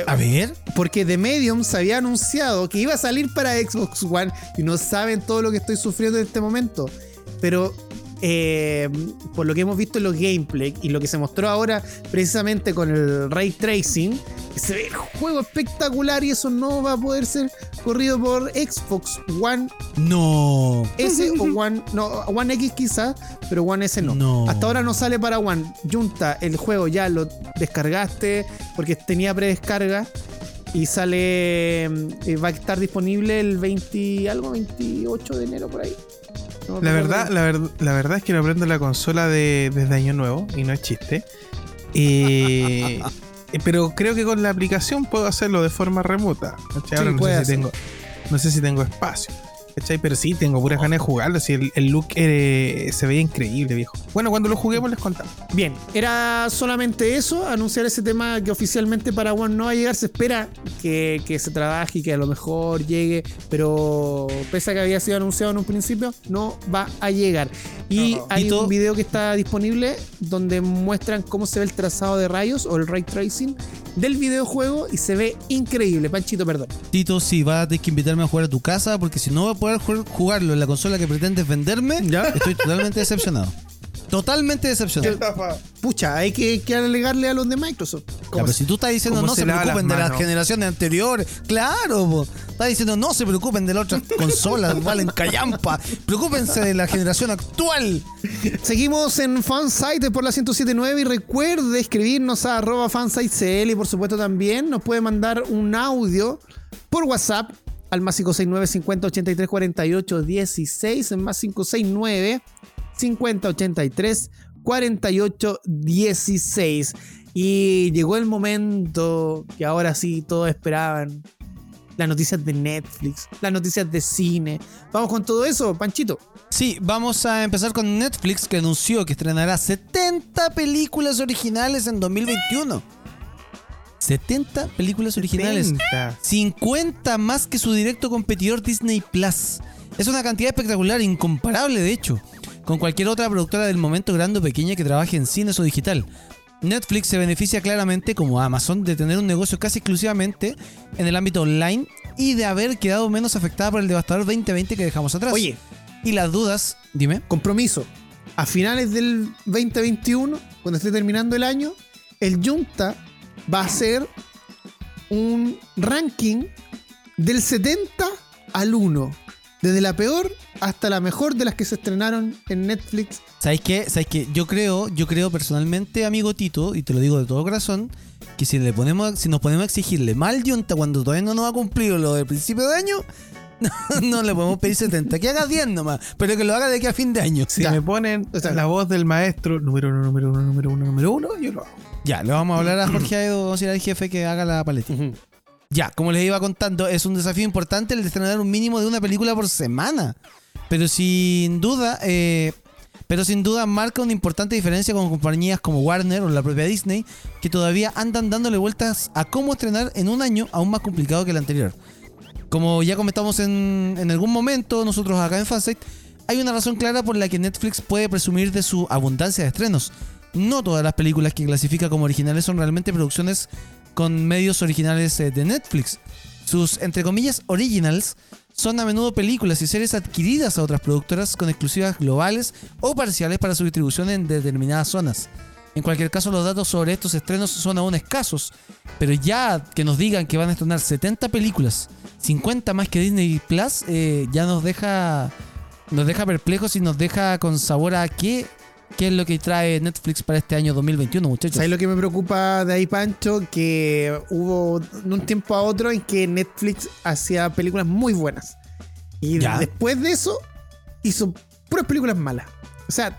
A ver. porque The Medium se había anunciado que iba a salir para Xbox One y no saben todo lo que estoy sufriendo en este momento. Pero eh, por lo que hemos visto en los gameplay y lo que se mostró ahora precisamente con el ray tracing, se ve el juego espectacular y eso no va a poder ser corrido por Xbox One No. S o One, no, One X quizás, pero One S no. No. Hasta ahora no sale para One. Junta, el juego ya lo descargaste porque tenía predescarga y sale, eh, va a estar disponible el 20 y algo, 28 de enero por ahí. No La verdad, la, ver- la verdad es que no prendo la consola de, desde Año Nuevo y no es chiste. Eh, pero creo que con la aplicación puedo hacerlo de forma remota. no, sé si tengo, no sé si tengo espacio. ¿Cachai? Pero sí, tengo puras ganas de jugarlo. Si el, el look eh, se veía increíble, viejo. Bueno, cuando lo juguemos les contamos. Bien, era solamente eso, anunciar ese tema que oficialmente para One no va a llegar. Se espera que, que se trabaje y que a lo mejor llegue, pero pese a que había sido anunciado en un principio, no va a llegar. Y hay un video que está disponible donde muestran cómo se ve el trazado de rayos o el ray tracing del videojuego y se ve increíble. Panchito, perdón. Tito, sí, vas a tener que invitarme a jugar a tu casa porque si no voy a poder jugar- jugarlo en la consola que pretendes venderme, ¿Ya? estoy totalmente decepcionado. Totalmente decepcionado. Pucha, hay que, que alegarle a los de Microsoft. Ya, pero si- tú estás diciendo no se preocupen de las generaciones anteriores, claro, po. estás diciendo no se preocupen de las otras consolas, valen callampa, preocúpense de la generación actual. Seguimos en Fansite por la 1079 y recuerde escribirnos a arroba fansitecl y por supuesto también nos puede mandar un audio por WhatsApp al más 569 50 83 48 16 en más 569 50 83 48 16 y llegó el momento que ahora sí todos esperaban las noticias de Netflix, las noticias de cine. Vamos con todo eso, Panchito. Sí, vamos a empezar con Netflix que anunció que estrenará 70 películas originales en 2021. 70 películas originales. 70. 50 más que su directo competidor Disney Plus. Es una cantidad espectacular, incomparable de hecho, con cualquier otra productora del momento grande o pequeña que trabaje en cines o digital. Netflix se beneficia claramente, como Amazon, de tener un negocio casi exclusivamente en el ámbito online y de haber quedado menos afectada por el devastador 2020 que dejamos atrás. Oye, Y las dudas, dime. compromiso. A finales del 2021, cuando esté terminando el año, el Junta va a hacer un ranking del 70 al 1. Desde la peor hasta la mejor de las que se estrenaron en Netflix. ¿Sabéis qué? ¿Sabéis qué? Yo creo, yo creo personalmente, amigo Tito, y te lo digo de todo corazón, que si le ponemos, si nos ponemos a exigirle mal Yunta cuando todavía no nos ha cumplido lo del principio de año, no, no le podemos pedir 70. Que haga 10 nomás, pero que lo haga de aquí a fin de año. Si Ya. me ponen la voz del maestro número uno, número uno, número uno, número uno, yo lo hago. Ya, le vamos a hablar a Jorge Aedo, vamos a ir al jefe que haga la paleta. Ya, como les iba contando, es un desafío importante el de estrenar un mínimo de una película por semana. Pero sin duda, eh, pero sin duda marca una importante diferencia con compañías como Warner o la propia Disney, que todavía andan dándole vueltas a cómo estrenar en un año aún más complicado que el anterior. Como ya comentamos en, en algún momento, nosotros acá en Fansite, hay una razón clara por la que Netflix puede presumir de su abundancia de estrenos. No todas las películas que clasifica como originales son realmente producciones con medios originales eh, de Netflix. Sus, entre comillas, originals son a menudo películas y series adquiridas a otras productoras con exclusivas globales o parciales para su distribución en determinadas zonas. En cualquier caso, los datos sobre estos estrenos son aún escasos, pero ya que nos digan que van a estrenar 70 películas, 50 más que Disney Plus, eh, ya nos deja nos deja perplejos y nos deja con sabor a qué, qué es lo que trae Netflix para este año 2021, muchachos. ¿Sabes lo que me preocupa de ahí, Pancho? Que hubo de un tiempo a otro en que Netflix hacía películas muy buenas. Y Ya. después de eso, hizo puras películas malas. O sea,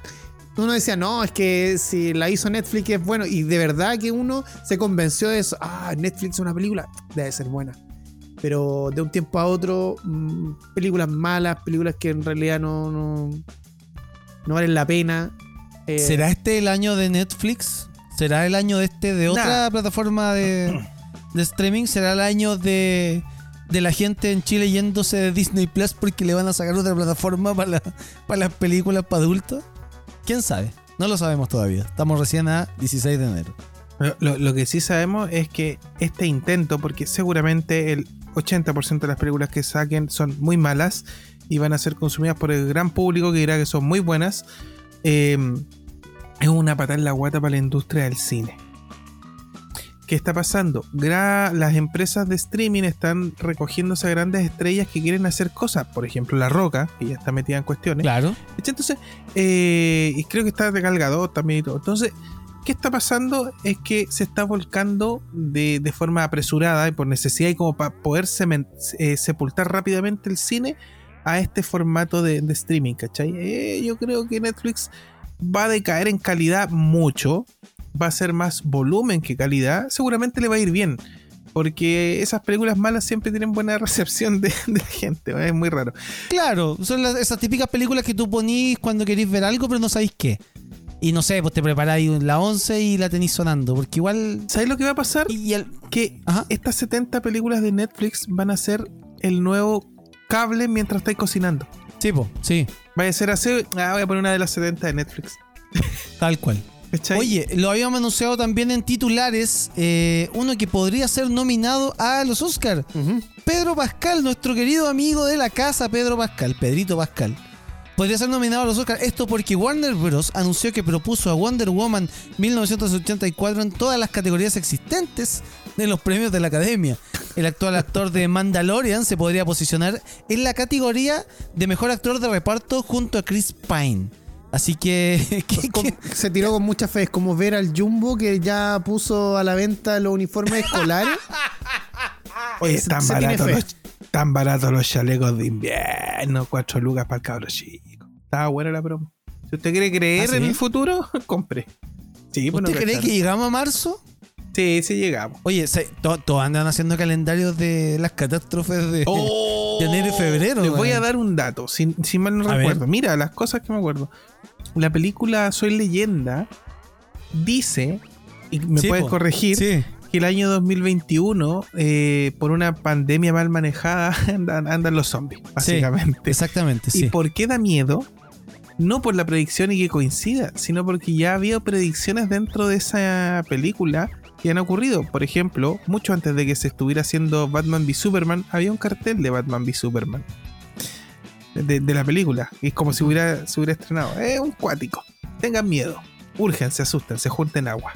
uno decía, no, es que si la hizo Netflix es bueno. Y de verdad que uno se convenció de eso. Ah, Netflix es una película, debe ser buena. Pero de un tiempo a otro, mm, películas malas, películas que en realidad no, no, no valen la pena. Eh, ¿Será este el año de Netflix? ¿Será el año de este de otra Nah. plataforma de, de streaming? ¿Será el año de, de la gente en Chile yéndose de Disney Plus porque le van a sacar otra plataforma para, la- para las películas para adultos? ¿Quién sabe? No lo sabemos todavía. Estamos recién a 16 de enero. Lo, lo- lo que sí sabemos es que este intento, porque seguramente el 80% de las películas que saquen son muy malas y van a ser consumidas por el gran público que dirá que son muy buenas, eh, es una patada en la guata para la industria del cine. ¿Qué está pasando? Gra- las empresas de streaming están recogiéndose a grandes estrellas que quieren hacer cosas. Por ejemplo, La Roca, que ya está metida en cuestiones. Claro. Entonces, eh, y creo que está regalgado también y todo. Entonces, ¿qué está pasando? Es que se está volcando de, de forma apresurada y por necesidad y como para poder eh, sepultar rápidamente el cine a este formato de, de streaming, ¿cachai? Eh, yo creo que Netflix va a decaer en calidad mucho, va a ser más volumen que calidad, seguramente le va a ir bien. Porque esas películas malas siempre tienen buena recepción de, de gente, es muy raro. Claro, son las- esas típicas películas que tú ponís cuando queréis ver algo, pero no sabéis qué. Y no sé, pues te preparáis la 11 y la tenéis sonando, porque igual... ¿Sabes lo que va a pasar? Y el- que Ajá. estas 70 películas de Netflix van a ser el nuevo cable mientras estáis cocinando. Sí, po, sí, Vaya a ser así, ah, voy a poner una de las 70 de Netflix. tal cual. ¿Cachai? Oye, lo habíamos anunciado también en titulares, eh, uno que podría ser nominado a los Oscar. Pedro Pascal, nuestro querido amigo de la casa, Pedro Pascal, Pedrito Pascal. Podría ser nominado a los Oscar. Esto porque Warner Bros. anunció que propuso a Wonder Woman 1984 en todas las categorías existentes de los premios de la Academia. El actual actor de Mandalorian se podría posicionar en la categoría de mejor actor de reparto junto a Chris Pine. Así que, que- Con- que- se tiró con mucha fe. Es como ver al Jumbo que ya puso a la venta los uniformes escolares. Oye, tiene baratos los, tan baratos los chalecos de invierno, 4 lucas para el cabro chico. Estaba buena la promo. Si usted quiere creer ¿Ah, sí? en el futuro, compre. Sí, pues ¿Usted cree que llegamos a marzo? Sí, sí llegamos. Oye, to- todos andan haciendo calendarios de las catástrofes de, de enero y febrero. Oh. Les voy a dar un dato, si, si mal no A recuerdo. ver. Mira, las cosas que me acuerdo. La película Soy Leyenda dice, y me Sí, puedes po. corregir, Sí. Que el año 2021, eh, por una pandemia mal manejada, andan, andan los zombies, básicamente. Exactamente, ¿Y sí. por qué da miedo? No por la predicción y que coincida, sino porque ya había predicciones dentro de esa película que han ocurrido. Por ejemplo, mucho antes de que se estuviera haciendo Batman v Superman, había un cartel de Batman v Superman. De, de la película. Y es como si hubiera, se hubiera estrenado. Es un cuático. Tengan miedo. Urgen, se asusten, se junten agua.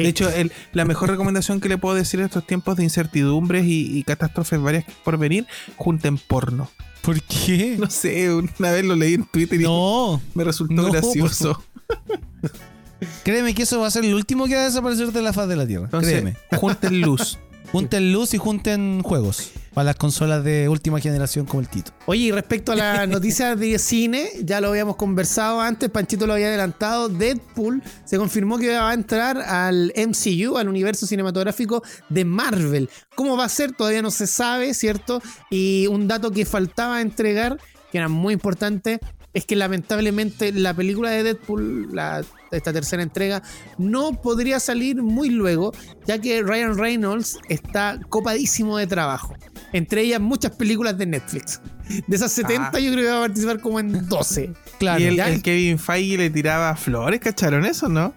De hecho, el- la mejor recomendación que le puedo decir en estos tiempos de incertidumbres y, y catástrofes varias por venir, junten porno. ¿Por qué? No sé, una vez lo leí en Twitter y No, me resultó No, gracioso. créeme que eso va a ser el último que va a desaparecer de la faz de la Tierra. Entonces, créeme. junten luz. Junten luz y junten juegos para las consolas de última generación como el Tito. Oye, y respecto a las noticias de cine, ya lo habíamos conversado antes, Panchito lo había adelantado, Deadpool se confirmó que va a entrar al MCU, al universo cinematográfico de Marvel. ¿Cómo va a ser? Todavía no se sabe, ¿cierto? Y un dato que faltaba entregar, que era muy importante, es que lamentablemente la película de Deadpool, la- esta tercera entrega, no podría salir muy luego, ya que Ryan Reynolds está copadísimo de trabajo. Entre ellas muchas películas de Netflix. De esas 70 Ah. yo creo que va a participar como en 12. Claro. y el, el Kevin Feige le tiraba flores, ¿cacharon eso, no?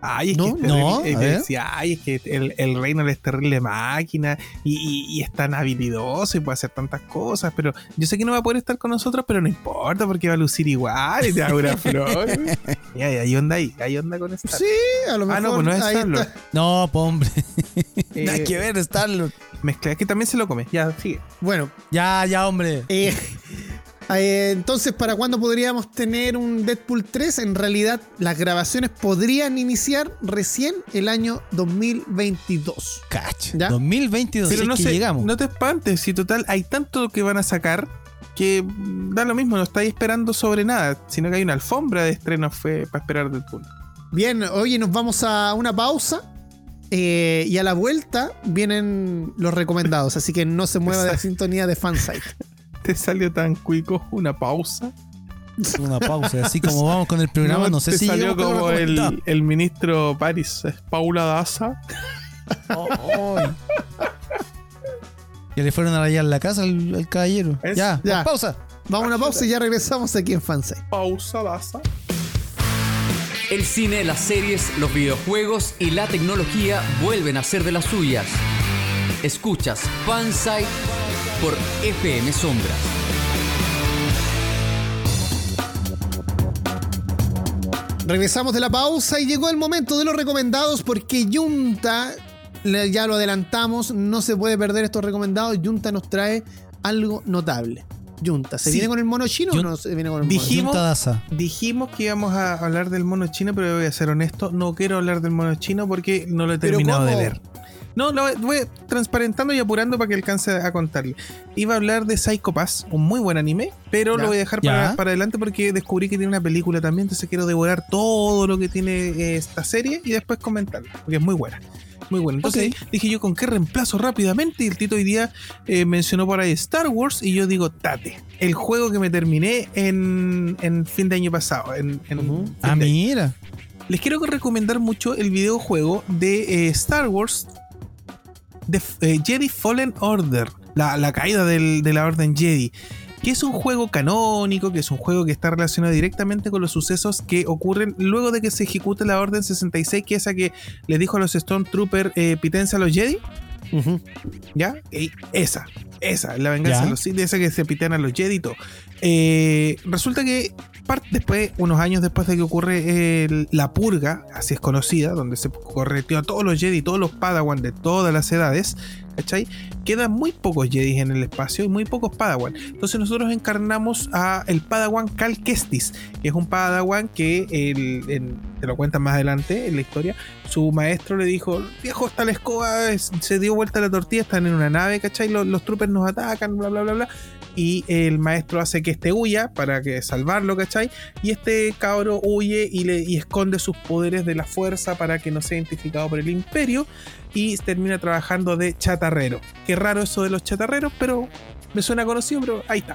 Ay, es No, que no, Eh, a decía, ay, es que el, el reino es terrible máquina y, y- y es tan habilidoso y puede hacer tantas cosas, pero yo sé que no va a poder estar con nosotros, pero no importa porque va a lucir igual y te da una flor. y hay, hay onda ahí, hay onda con esta. Sí, a lo mejor. Ah, no, pues no es está. No, po, hombre. Eh, Nada que ver, Star-Lord. Mezcla, es que también se lo come. Ya, sigue. Bueno, Ya, ya, hombre. eh, eh, entonces, ¿para cuándo podríamos tener un Deadpool 3? En realidad, las grabaciones podrían iniciar recién el año 2022. Cach. ¿Ya? 2022. Pero si no, es que sé, llegamos. no te espantes, si total hay tanto que van a sacar que da lo mismo, no estáis esperando sobre nada, sino que hay una alfombra de estrenos fue para esperar Deadpool. Bien, oye, nos vamos a una pausa. eh, y a la vuelta vienen los recomendados, así que no se mueva de la sintonía de Fansite. Te salió tan cuico una pausa. Una pausa. Así como vamos con el programa, no, sé te si salió como lo el, el ministro Paris, es Paula Daza. Ay. Que le fueron a rayar la casa al, al caballero. Es- ya, ya. pausa. Vamos a una pausa y ya regresamos aquí en Fansite. Pausa Daza. El cine, las series, los videojuegos y la tecnología vuelven a ser de las suyas. Escuchas Fansite por FM Sombras. Regresamos de la pausa y llegó el momento de los recomendados porque Junta, ya lo adelantamos, no se puede perder estos recomendados. Junta nos trae algo notable. Junta, ¿se Sí. viene con el mono chino o no se viene con el mono Dijimos- Junta Daza. Dijimos que íbamos a hablar del mono chino, pero voy a ser honesto, no quiero hablar del mono chino porque no lo he ¿Pero terminado de cómo? No, lo voy transparentando y apurando para que alcance a contarle. Iba a hablar de Psycho Pass, un muy buen anime, pero Ya. lo voy a dejar para, para adelante porque descubrí que tiene una película también, entonces quiero devorar todo lo que tiene eh, esta serie y después comentarla, porque es muy buena. Muy buena. Entonces dije yo, ¿con qué reemplazo rápidamente? Y el Tito hoy día eh, mencionó por ahí Star Wars y yo digo, Tate, el juego que me terminé en, en fin de año pasado. En, en fin Ah, mira. les quiero recomendar mucho el videojuego de eh, Star Wars de eh, Jedi Fallen Order, la, la caída del- de la Orden Jedi, que es un juego canónico, que es un juego que está relacionado directamente con los sucesos que ocurren luego de que se ejecute la Orden 66, que es esa que le dijo a los Stormtroopers eh, pitense a los Jedi. ¿Ya? Y esa, esa, la venganza Ya. de los Sith, esa que se pitean a los Jedi y todo. Eh, resulta que par- después, unos años después de que ocurre el- la purga, así es conocida, donde se correteó a todos los Jedi, todos los Padawan de todas las edades, ¿cachai? Quedan muy pocos Jedi en el espacio y muy pocos Padawan. Entonces nosotros encarnamos a el Padawan Cal Kestis, que es un Padawan que el- te lo cuentan más adelante en la historia. Su maestro le dijo, viejo, está la escoba, es- se dio vuelta la tortilla, están en una nave, ¿cachai? Los, los troopers nos atacan, bla, bla, bla, bla. Y el maestro hace que este huya para que salvarlo, ¿cachai? Y este cabro huye y, le, y esconde sus poderes de la fuerza para que no sea identificado por el imperio y termina trabajando de chatarrero. Qué raro eso de los chatarreros, pero me suena conocido, pero ahí está.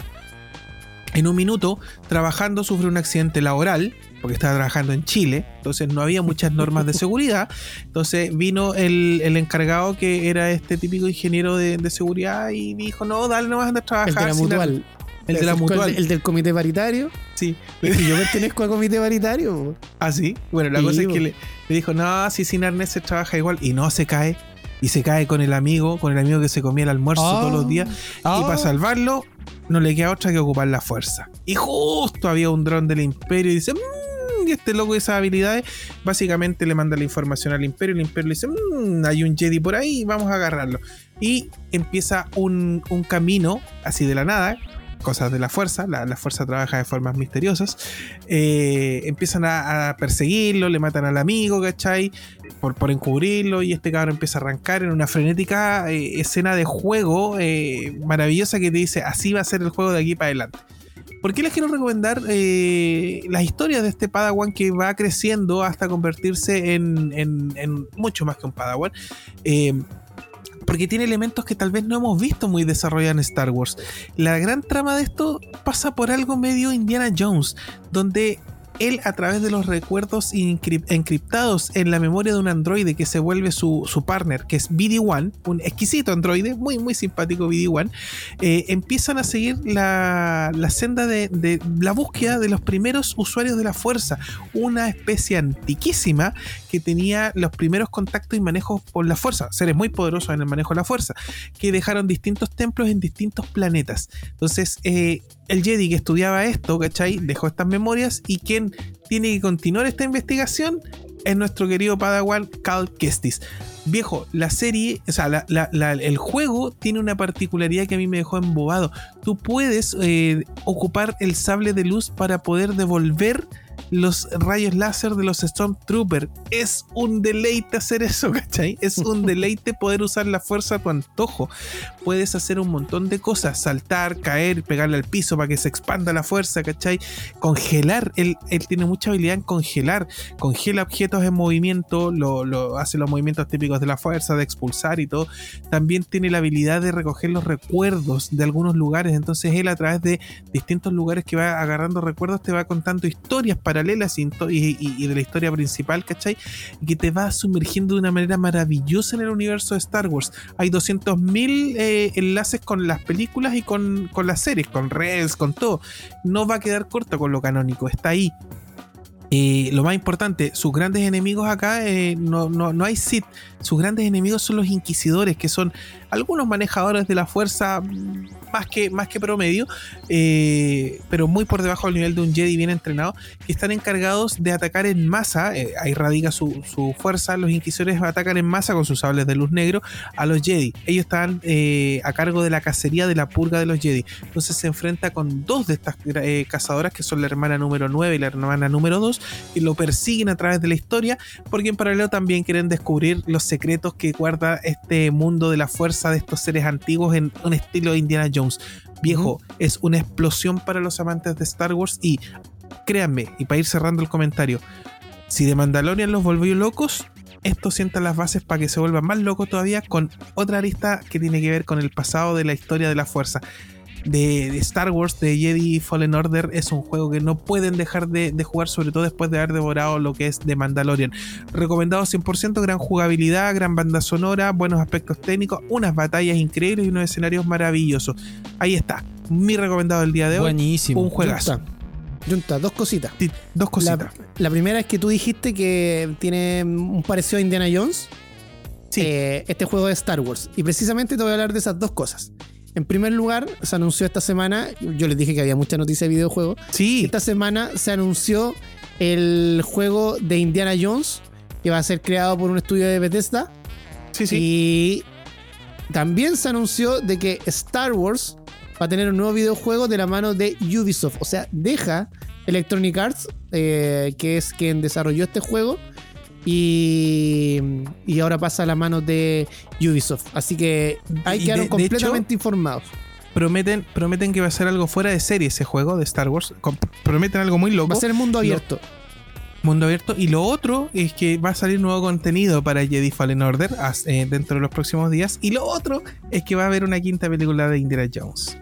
En un minuto, trabajando, sufre un accidente laboral, porque estaba trabajando en Chile, entonces no había muchas normas de seguridad. Entonces vino el, el encargado, que era este típico ingeniero de, de seguridad, y dijo: No, dale, no vas a andar a El trabajar. de la mutual. El de la mutual. El, el del comité paritario. Sí. Es que yo pertenezco al comité paritario. Ah, sí. Bueno, la Sí, cosa es que le, le dijo, no, si sin arnés se trabaja igual. Y no se cae. Y se cae con el amigo, con el amigo que se comía el almuerzo Ah. todos los días. Y Ah. para salvarlo, no le queda otra que ocupar la fuerza. Y justo había un dron del imperio y dice, "Mm", y este loco de esas habilidades, básicamente le manda la información al imperio. El imperio le dice, "Mm, hay un Jedi por ahí, vamos a agarrarlo. Y empieza un, un camino así de la nada. Cosas de la fuerza, la, fuerza trabaja de formas misteriosas. Eh, empiezan a, perseguirlo, le matan al amigo, ¿cachai? Por, por encubrirlo y este cabrón empieza a arrancar en una frenética eh, escena de juego eh, maravillosa que te dice así va a ser el juego de aquí para adelante. ¿Por qué les quiero recomendar las historias de este Padawan que va creciendo hasta convertirse en, mucho más que un Padawan? Porque tiene elementos que tal vez no hemos visto muy desarrollados en Star Wars. La gran trama de esto pasa por algo medio Indiana Jones, donde él a través de los recuerdos encrip- encriptados en la memoria de un androide que se vuelve su, su partner, que es BD-1, un exquisito androide, muy muy simpático BD-1, eh, empiezan a seguir la, la senda de, de la búsqueda de los primeros usuarios de la fuerza, una especie antiquísima que tenía los primeros contactos y manejos por la fuerza, seres muy poderosos en el manejo de la fuerza, que dejaron distintos templos en distintos planetas. Entonces, eh, el Jedi que estudiaba esto, ¿cachai? Dejó estas memorias y quien tiene que continuar esta investigación es nuestro querido Padawan Cal Kestis. Viejo, la serie, o sea, el juego tiene una particularidad que a mí me dejó embobado. Tú puedes eh, ocupar el sable de luz para poder devolver los rayos láser de los Stormtroopers. Es un deleite hacer eso, ¿cachai? Es un deleite poder usar la fuerza a tu antojo. Puedes hacer un montón de cosas, saltar, caer, pegarle al piso para que se expanda la fuerza, ¿cachai? Congelar, él, él tiene mucha habilidad en congelar, congela objetos en movimiento, lo, lo- hace los movimientos típicos de la fuerza, de expulsar y todo. También tiene la habilidad de recoger los recuerdos de algunos lugares, entonces él a través de distintos lugares que va agarrando recuerdos te va contando historias y, y- y de la historia principal, ¿cachai? Que te va sumergiendo de una manera maravillosa en el universo de Star Wars. Hay 200.000 eh, enlaces con las películas y con, con las series, con Reels, con todo. No va a quedar corto con lo canónico, está ahí. Eh, lo más importante, sus grandes enemigos acá eh, no, no, no hay Sith. Sus grandes enemigos son los inquisidores, que son algunos manejadores de la fuerza más que, más que promedio, eh, pero muy por debajo del nivel de un Jedi bien entrenado, que están encargados de atacar en masa, eh, ahí radica su, su fuerza, los inquisitores atacan en masa con sus sables de luz negro a los Jedi. Ellos están eh, a cargo de la cacería de la purga de los Jedi. Entonces se enfrenta con dos de estas eh, cazadoras, que son la hermana número 9 y la hermana número 2, y lo persiguen a través de la historia, porque en paralelo también quieren descubrir los secretos que guarda este mundo de la fuerza de estos seres antiguos en un estilo Indiana Jones. Viejo, es una explosión para los amantes de Star Wars y créanme, y para ir cerrando el comentario, si de Mandalorian los volvió locos, esto sienta las bases para que se vuelvan más locos todavía con otra arista que tiene que ver con el pasado de la historia de la fuerza. De, de Star Wars, de Jedi Fallen Order, es un juego que no pueden dejar de, de jugar, sobre todo después de haber devorado lo que es de Mandalorian. Recomendado 100%, gran jugabilidad, gran banda sonora, buenos aspectos técnicos, unas batallas increíbles y unos escenarios maravillosos. Ahí está, mi recomendado del día de hoy. Buenísimo. Un juegazo. Junta, dos cositas. Sí, Dos La, cositas. la primera es que tú dijiste que tiene un parecido a Indiana Jones. Sí. eh, este juego de Star Wars. Y precisamente te voy a hablar de esas dos cosas. En primer lugar, se anunció esta semana, yo les dije que había mucha noticia de videojuegos. sí, Esta semana se anunció el juego de Indiana Jones, que va a ser creado por un estudio de Bethesda. sí, sí. Y también se anunció de que Star Wars va a tener un nuevo videojuego de la mano de Ubisoft. O sea, deja Electronic Arts, eh, que es quien desarrolló este juego, y, y ahora pasa a la mano de Ubisoft. Así que ahí Y quedaron de- de completamente informados. prometen, prometen que va a ser algo fuera de serie ese juego de Star Wars. Prometen algo muy loco. Va a ser mundo abierto. Mundo abierto. Y lo otro es que va a salir nuevo contenido para Jedi Fallen Order as- eh, dentro de los próximos días. Y lo otro es que va a haber una quinta película de Indiana Jones.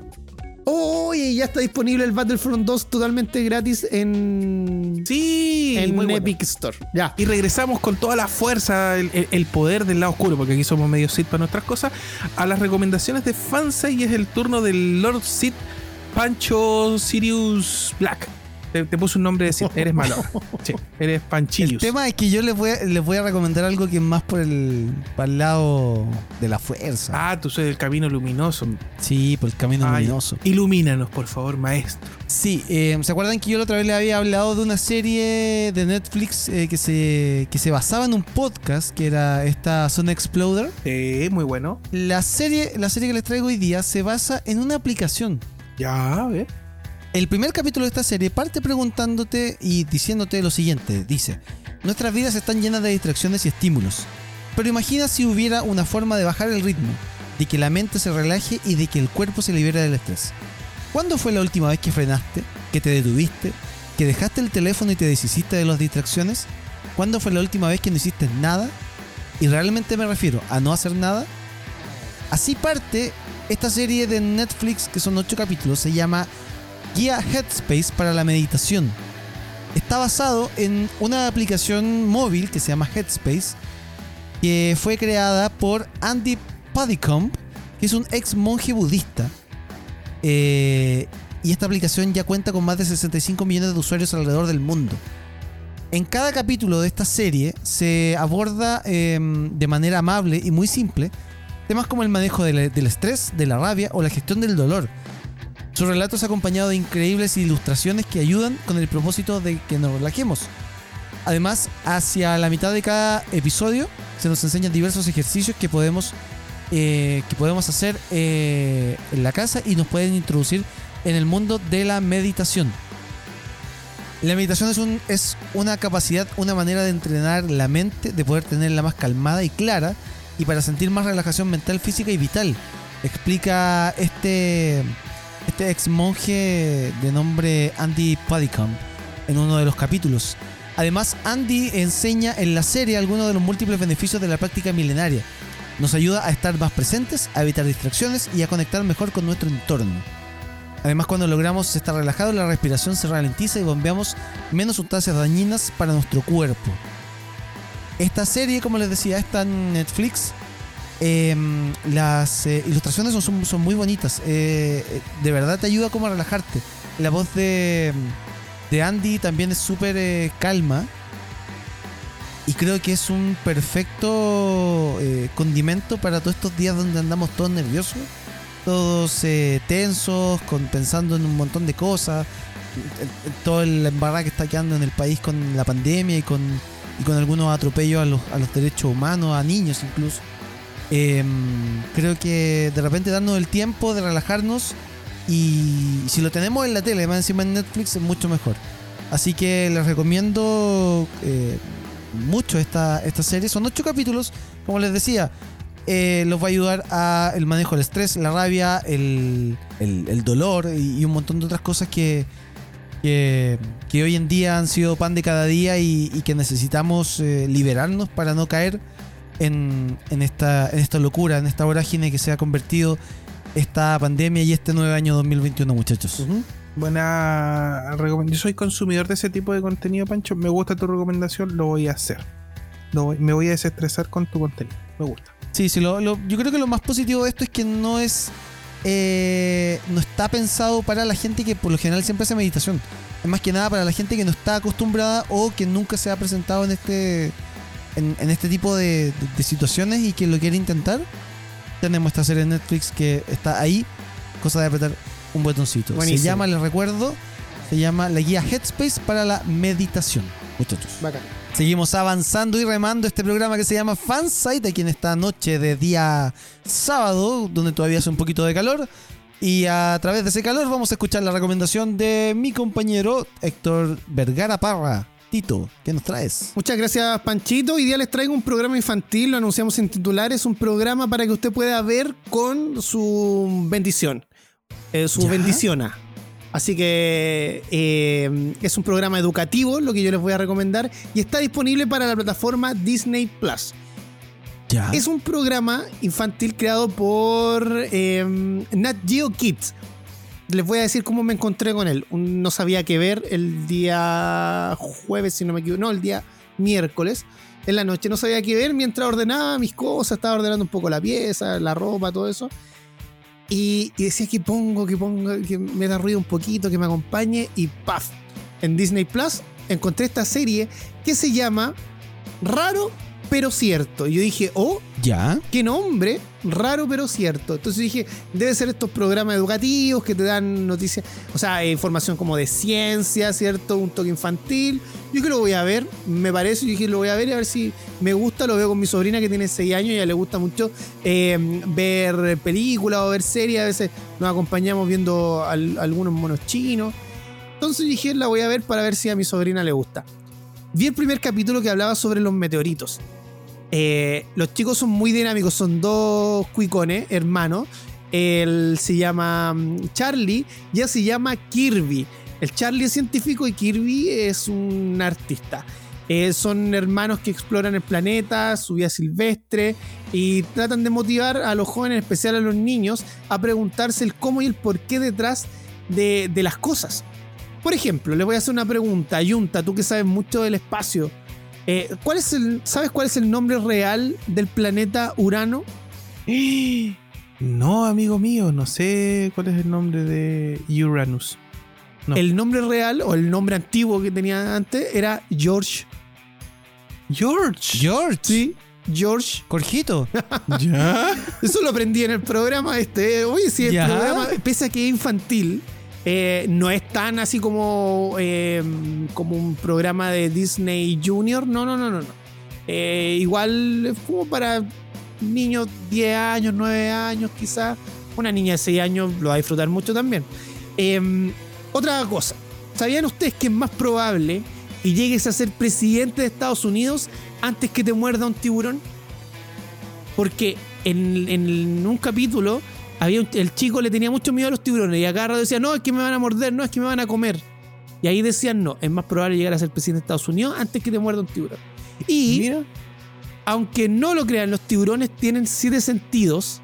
Oye, ya está disponible el Battlefront 2 totalmente gratis en, Sí, en muy bueno. Epic Store. Ya. Y regresamos con toda la fuerza, el, poder del lado oscuro, porque aquí somos medio Sith para nuestras cosas, a las recomendaciones de Fansei y es el turno del Lord Sith Pancho Sirius Black. Te, te puse un nombre de Sith, eres malo. Sí, eres El Panchilius. tema es que yo les voy, a, les voy a recomendar algo que es más por el, para el lado de la fuerza. Ah, tú soy del camino luminoso. Sí, por el camino Ay, luminoso. Ilumínanos, por favor, maestro. Sí, eh, ¿se acuerdan que yo la otra vez les había hablado de una serie de Netflix eh, que, se, que se basaba en un podcast que era esta Zone Exploder? Sí, muy bueno. La serie, la serie que les traigo hoy día se basa en una aplicación. Ya, a ver. El primer capítulo de esta serie parte preguntándote y diciéndote lo siguiente. Dice, nuestras vidas están llenas de distracciones y estímulos. Pero imagina si hubiera una forma de bajar el ritmo, de que la mente se relaje y de que el cuerpo se libere del estrés. ¿Cuándo fue la última vez que frenaste, que te detuviste, que dejaste el teléfono y te deshiciste de las distracciones? ¿Cuándo fue la última vez que no hiciste nada? Y realmente me refiero a no hacer nada. Así parte esta serie de Netflix, que son 8 capítulos, se llama Guía Headspace para la meditación. Está basado en una aplicación móvil que se llama Headspace, que fue creada por Andy Puddicombe, que es un ex monje budista. Eh, y esta aplicación ya cuenta con más de 65 millones de usuarios alrededor del mundo. En cada capítulo de esta serie se aborda eh, de manera amable y muy simple temas como el manejo del estrés, de la rabia o la gestión del dolor. Su relato es acompañado de increíbles ilustraciones que ayudan con el propósito de que nos relajemos. Además, hacia la mitad de cada episodio se nos enseñan diversos ejercicios que podemos, eh, que podemos hacer eh, en la casa y nos pueden introducir en el mundo de la meditación. La meditación es, un- es una capacidad, una manera de entrenar la mente, de poder tenerla más calmada y clara y para sentir más relajación mental, física y vital. Explica este, este ex monje de nombre Andy Puddicombe en uno de los capítulos. Además, Andy enseña en la serie algunos de los múltiples beneficios de la práctica milenaria. Nos ayuda a estar más presentes, a evitar distracciones y a conectar mejor con nuestro entorno. Además, cuando logramos estar relajados, la respiración se ralentiza y bombeamos menos sustancias dañinas para nuestro cuerpo. Esta serie, como les decía, está en Netflix. Eh, las ilustraciones son- muy bonitas. Eh, eh, de verdad te ayuda como a relajarte. La voz de, de Andy también es súper eh, calma. y creo que es un perfecto condimento para todos estos días donde andamos todos nerviosos, todos tensos, con, pensando en un montón de cosas, toda la embarrada que está quedando en el país con la pandemia y con, y con algunos atropellos a los, a los derechos humanos, a niños incluso. Em, creo que de repente darnos el tiempo de relajarnos y si lo tenemos en la tele, más encima en Netflix, es mucho mejor. Así que les recomiendo eh, mucho esta, esta serie. Son ocho capítulos, como les decía. eh, los va a ayudar a el manejo del estrés, la rabia, el, el- dolor y, un montón de otras cosas que, que, hoy en día han sido pan de cada día y, y que necesitamos eh, liberarnos para no caer en, en esta, en esta locura, en esta vorágine que se ha convertido esta pandemia y este nuevo año 2021, muchachos. Buena recomendación. Yo soy consumidor de ese tipo de contenido, Pancho. Me gusta tu recomendación, lo voy a hacer. Lo voy- me voy a desestresar con tu contenido. Me gusta. Sí, sí, lo- lo- yo creo que lo más positivo de esto es que no es. eh, no está pensado para la gente que por lo general siempre hace meditación. Es más que nada para la gente que no está acostumbrada o que nunca se ha presentado en este. En, en este tipo de, de- de situaciones y que lo quiere intentar. Tenemos esta serie en Netflix que está ahí. Cosa de apretar un botoncito. Buenísimo. Se llama, les recuerdo, se llama la guía Headspace para la meditación. Muchachos. Bacán. Seguimos avanzando y remando este programa que se llama Fansite, aquí en esta noche de día sábado, donde todavía hace un poquito de calor. Y a través de ese calor vamos a escuchar la recomendación de mi compañero Héctor Vergara Parra. Tito, ¿qué nos traes? Muchas gracias, Panchito. Hoy día les traigo un programa infantil, lo anunciamos en titulares, un programa para que usted pueda ver con su bendición, eh, su ¿Ya? bendiciona. Así que eh, es un programa educativo, lo que yo les voy a recomendar, y está disponible para la plataforma Disney Plus. Ya. Es un programa infantil creado por eh, Nat Geo Kids. Les voy a decir cómo me encontré con él. No sabía qué ver el día jueves, si no me equivoco. No, el día miércoles. En la noche no sabía qué ver mientras ordenaba mis cosas. Estaba ordenando un poco la pieza, la ropa, todo eso. Y, y decía que pongo, que pongo, que me da ruido un poquito, que me acompañe. Y ¡paf! En Disney Plus encontré esta serie que se llama Raro pero cierto. Y yo dije, oh, Ya. qué nombre, raro pero cierto. Entonces dije, debe ser estos programas educativos que te dan noticias, o sea, eh, información como de ciencia, ¿cierto? Un toque infantil. Yo que lo voy a ver, me parece, yo dije, lo voy a ver y a ver si me gusta, lo veo con mi sobrina que tiene 6 años y a ella le gusta mucho eh, ver películas o ver series, a veces nos acompañamos viendo al- algunos monos chinos. Entonces dije, la voy a ver para ver si a mi sobrina le gusta. Vi el primer capítulo que hablaba sobre los meteoritos. Eh, los chicos son muy dinámicos, son dos cuicones, hermanos. Él se llama mm, Charlie y ella se llama Kirby. El Charlie es científico y Kirby es un artista. Eh, son hermanos que exploran el planeta, su vida silvestre y tratan de motivar a los jóvenes, en especial a los niños, a preguntarse el cómo y el por qué detrás de, de las cosas. Por ejemplo, les voy a hacer una pregunta. Yunta, tú que sabes mucho del espacio, eh, ¿cuál es el, ¿sabes cuál es el nombre real del planeta Urano? No, amigo mío, no sé cuál es el nombre de Uranus. No. El nombre real o el nombre antiguo que tenía antes era George. George. George. Sí, George. Jorgito. ¿Ya? Eso lo aprendí en el programa este. Oye, sí, el Ya. programa, pese a que es infantil, eh, no es tan así como, eh, como un programa de Disney Junior. No, no, no, no. no. Eh, igual como para niños 10 años, 9 años quizás. Una niña de 6 años lo va a disfrutar mucho también. Eh, otra cosa. ¿Sabían ustedes que es más probable que llegues a ser presidente de Estados Unidos antes que te muerda un tiburón? Porque en un capítulo había un- el chico le tenía mucho miedo a los tiburones y agarra decía, no, es que me van a morder, no, es que me van a comer. Y ahí decían, no, es más probable llegar a ser presidente de Estados Unidos antes que te muerda un tiburón. Y Mira. aunque no lo crean, los tiburones tienen siete sentidos.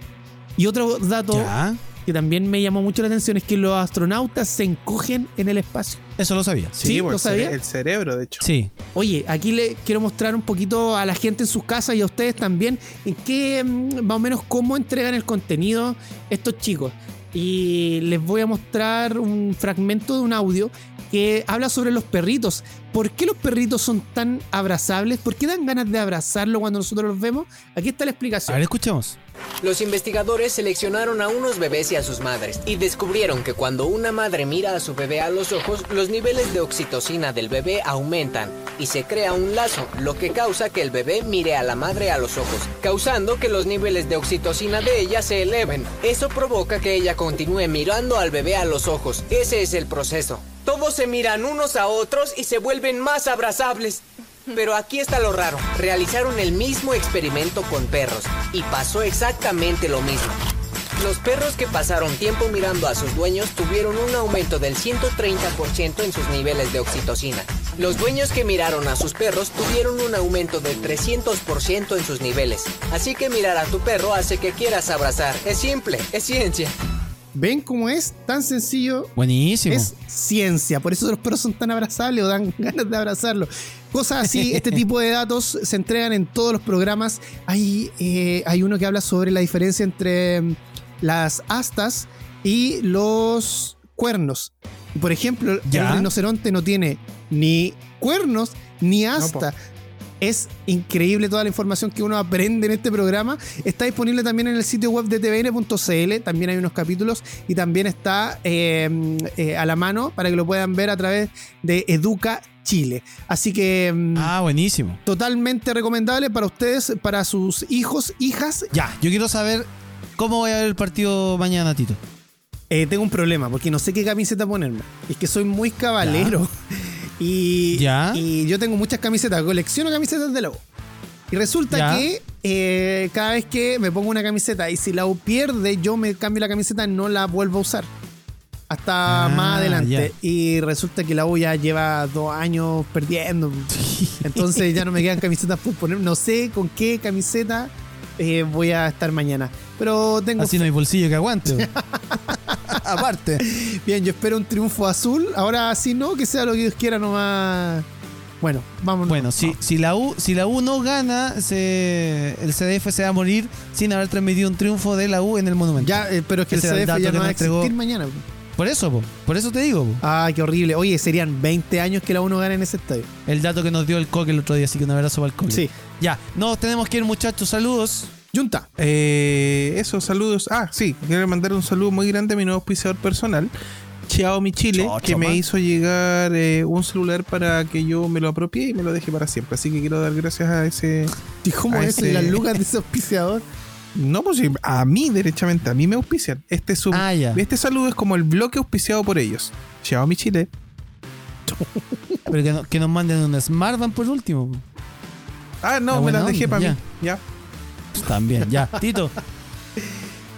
Y otro dato Ya. Que también me llamó mucho la atención es que los astronautas se encogen en el espacio. Eso lo sabía. Sí, por ¿lo el cere- sabía? El cerebro, de hecho. Sí. Oye, aquí le quiero mostrar un poquito a la gente en sus casas y a ustedes también en qué, mm, más o menos, cómo entregan el contenido estos chicos. Y les voy a mostrar un fragmento de un audio que habla sobre los perritos. ¿Por qué los perritos son tan abrazables? ¿Por qué dan ganas de abrazarlo cuando nosotros los vemos? Aquí está la A explicación. ver, escuchemos. Los investigadores seleccionaron a unos bebés y a sus madres y descubrieron que cuando una madre mira a su bebé a los ojos, los niveles de oxitocina del bebé aumentan y se crea un lazo, lo que causa que el bebé mire a la madre a los ojos, causando que los niveles de oxitocina de ella se eleven. Eso provoca que ella continúe mirando al bebé a los ojos. Ese es el proceso. Todos se miran unos a otros y se vuelven más abrazables. Pero aquí está lo raro. Realizaron el mismo experimento con perros y pasó exactamente lo mismo. Los perros que pasaron tiempo mirando a sus dueños tuvieron un aumento del 130% en sus niveles de oxitocina. Los dueños que miraron a sus perros tuvieron un aumento del 300% en sus niveles. Así que mirar a tu perro hace que quieras abrazar. Es simple, es ciencia. ¿Ven cómo es tan sencillo? Buenísimo. Es ciencia, por eso los perros son tan abrazables o dan ganas de abrazarlo. Cosas así, este tipo de datos se entregan en todos los programas. Hay, eh, hay uno que habla sobre la diferencia entre mm, las astas y los cuernos. Por ejemplo, Ya. el rinoceronte no tiene ni cuernos ni asta. Es increíble toda la información que uno aprende en este programa. Está disponible también en el sitio web de tvn.cl. También hay unos capítulos y también está eh, eh, a la mano para que lo puedan ver a través de Educa Chile. Así que mm, Ah, buenísimo. totalmente recomendable para ustedes, para sus hijos, hijas. Ya, yo quiero saber cómo voy a ver el partido mañana, Tito. Eh, tengo un problema porque no sé qué camiseta ponerme. Es que soy muy cabalero. Y, Ya. y yo tengo muchas camisetas, colecciono camisetas de la U. Y resulta Ya. que eh, cada vez que me pongo una camiseta y si la U pierde, yo me cambio la camiseta y no la vuelvo a usar. Hasta Ah, más adelante. ya. Y resulta que la U ya lleva dos años perdiendo. Entonces ya no me quedan camisetas por poner. No sé con qué camiseta eh, voy a estar mañana. Pero tengo Así no hay bolsillo que aguante. Aparte. Bien, yo espero un triunfo azul. Ahora sí no, que sea lo que Dios quiera nomás. Bueno, vamos. Bueno, si, si, la U, si la U no gana, se, el CDF se va a morir sin haber transmitido un triunfo de la U en el Monumento. Ya, eh, pero es que el el CDF ya no nos va a existir mañana. Por eso, po, por eso te digo. po. Ah, qué horrible. Oye, serían 20 años que la uno gane en ese estadio. El dato que nos dio el Coque el otro día, así que un abrazo para el Coque. Sí. Ya, nos tenemos que ir, muchachos. Saludos. Junta. Eh, eso, saludos. Ah, sí, quiero mandar un saludo muy grande a mi nuevo auspiciador personal, Xiaomi Chile, Chocho, que me man. hizo llegar eh, un celular para que yo me lo apropie y me lo deje para siempre. Así que quiero dar gracias a ese. ¿Y cómo a es ese- las lucas de ese auspiciador? No, pues a mí, derechamente, a mí me auspician. Este, es un- Ah, ya. este saludo es como el bloque auspiciado por ellos. Xiaomi Chile. Pero que, no- que nos manden un Smartband por último. Ah, no, La me las dejé onda, para ya. mí. Ya. También, ya. Tito.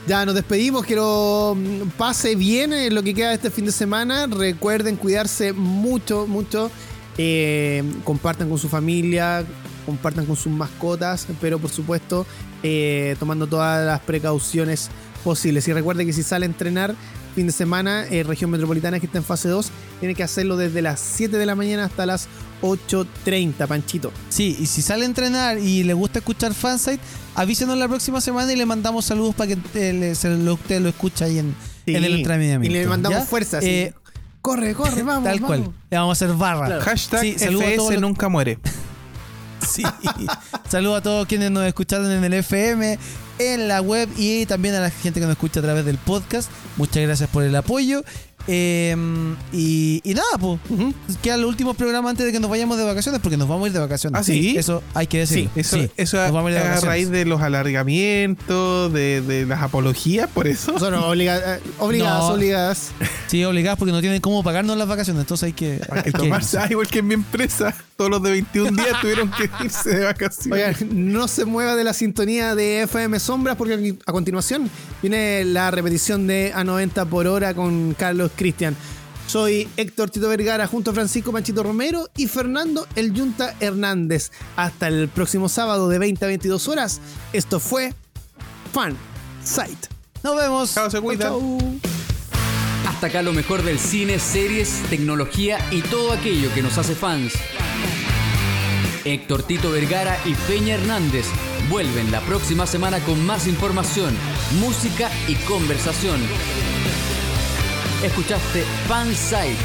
Ya nos despedimos, que lo mm, pase bien en lo que queda de este fin de semana. Recuerden cuidarse mucho, mucho. Eh, compartan con su familia, compartan con sus mascotas, pero por supuesto eh, tomando todas las precauciones posibles. Y recuerden que si sale a entrenar fin de semana, eh, región metropolitana que está en fase 2, tiene que hacerlo desde las 7 de la mañana hasta las 8.30, Panchito. Sí, y si sale a entrenar y le gusta escuchar Fansite, avísenos la próxima semana y le mandamos saludos para que eh, le- se lo- usted lo escuche ahí en, Sí, en el entrenamiento. Y le mandamos ¿ya? fuerza. así. Eh, corre, corre, vamos. Tal cual. vamos. Le vamos a hacer barra. Claro. Hashtag Sí, FS nunca muere. Sí. Saludos a todos quienes nos escucharon en el FM, en la web y también a la gente que nos escucha a través del podcast. Muchas gracias por el apoyo. Eh, y, y nada, pues. Ujú. Quedan los últimos programas antes de que nos vayamos de vacaciones, porque nos vamos a ir de vacaciones. ¿Ah, sí? Eso hay que decirlo. Eso, Sí, eso nos vamos a ir de a vacaciones. raíz de los alargamientos, de, de las apologías, por eso. Son obliga- eh, obligadas, No. obligadas. Sí, obligados porque no tienen cómo pagarnos las vacaciones, entonces hay que, Hay que tomarse, ah, igual que en mi empresa, todos los de 21 días tuvieron que irse de vacaciones. Oigan, no se mueva de la sintonía de FM Sombras porque a continuación viene la repetición de A 90 por hora con Carlos Cristian. Soy Héctor Tito Vergara junto a Francisco Panchito Romero y Fernando El Yunta Hernández. Hasta el próximo sábado de 20 a 22 horas. Esto fue Fan Site. Nos vemos. Chao, se. Chau. Hasta acá lo mejor del cine, series, tecnología y todo aquello que nos hace fans. Héctor Tito Vergara y Peña Hernández vuelven la próxima semana con más información, música y conversación. Escuchaste Fansite.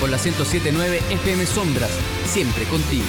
por la 1079 FM Sombras, siempre contigo.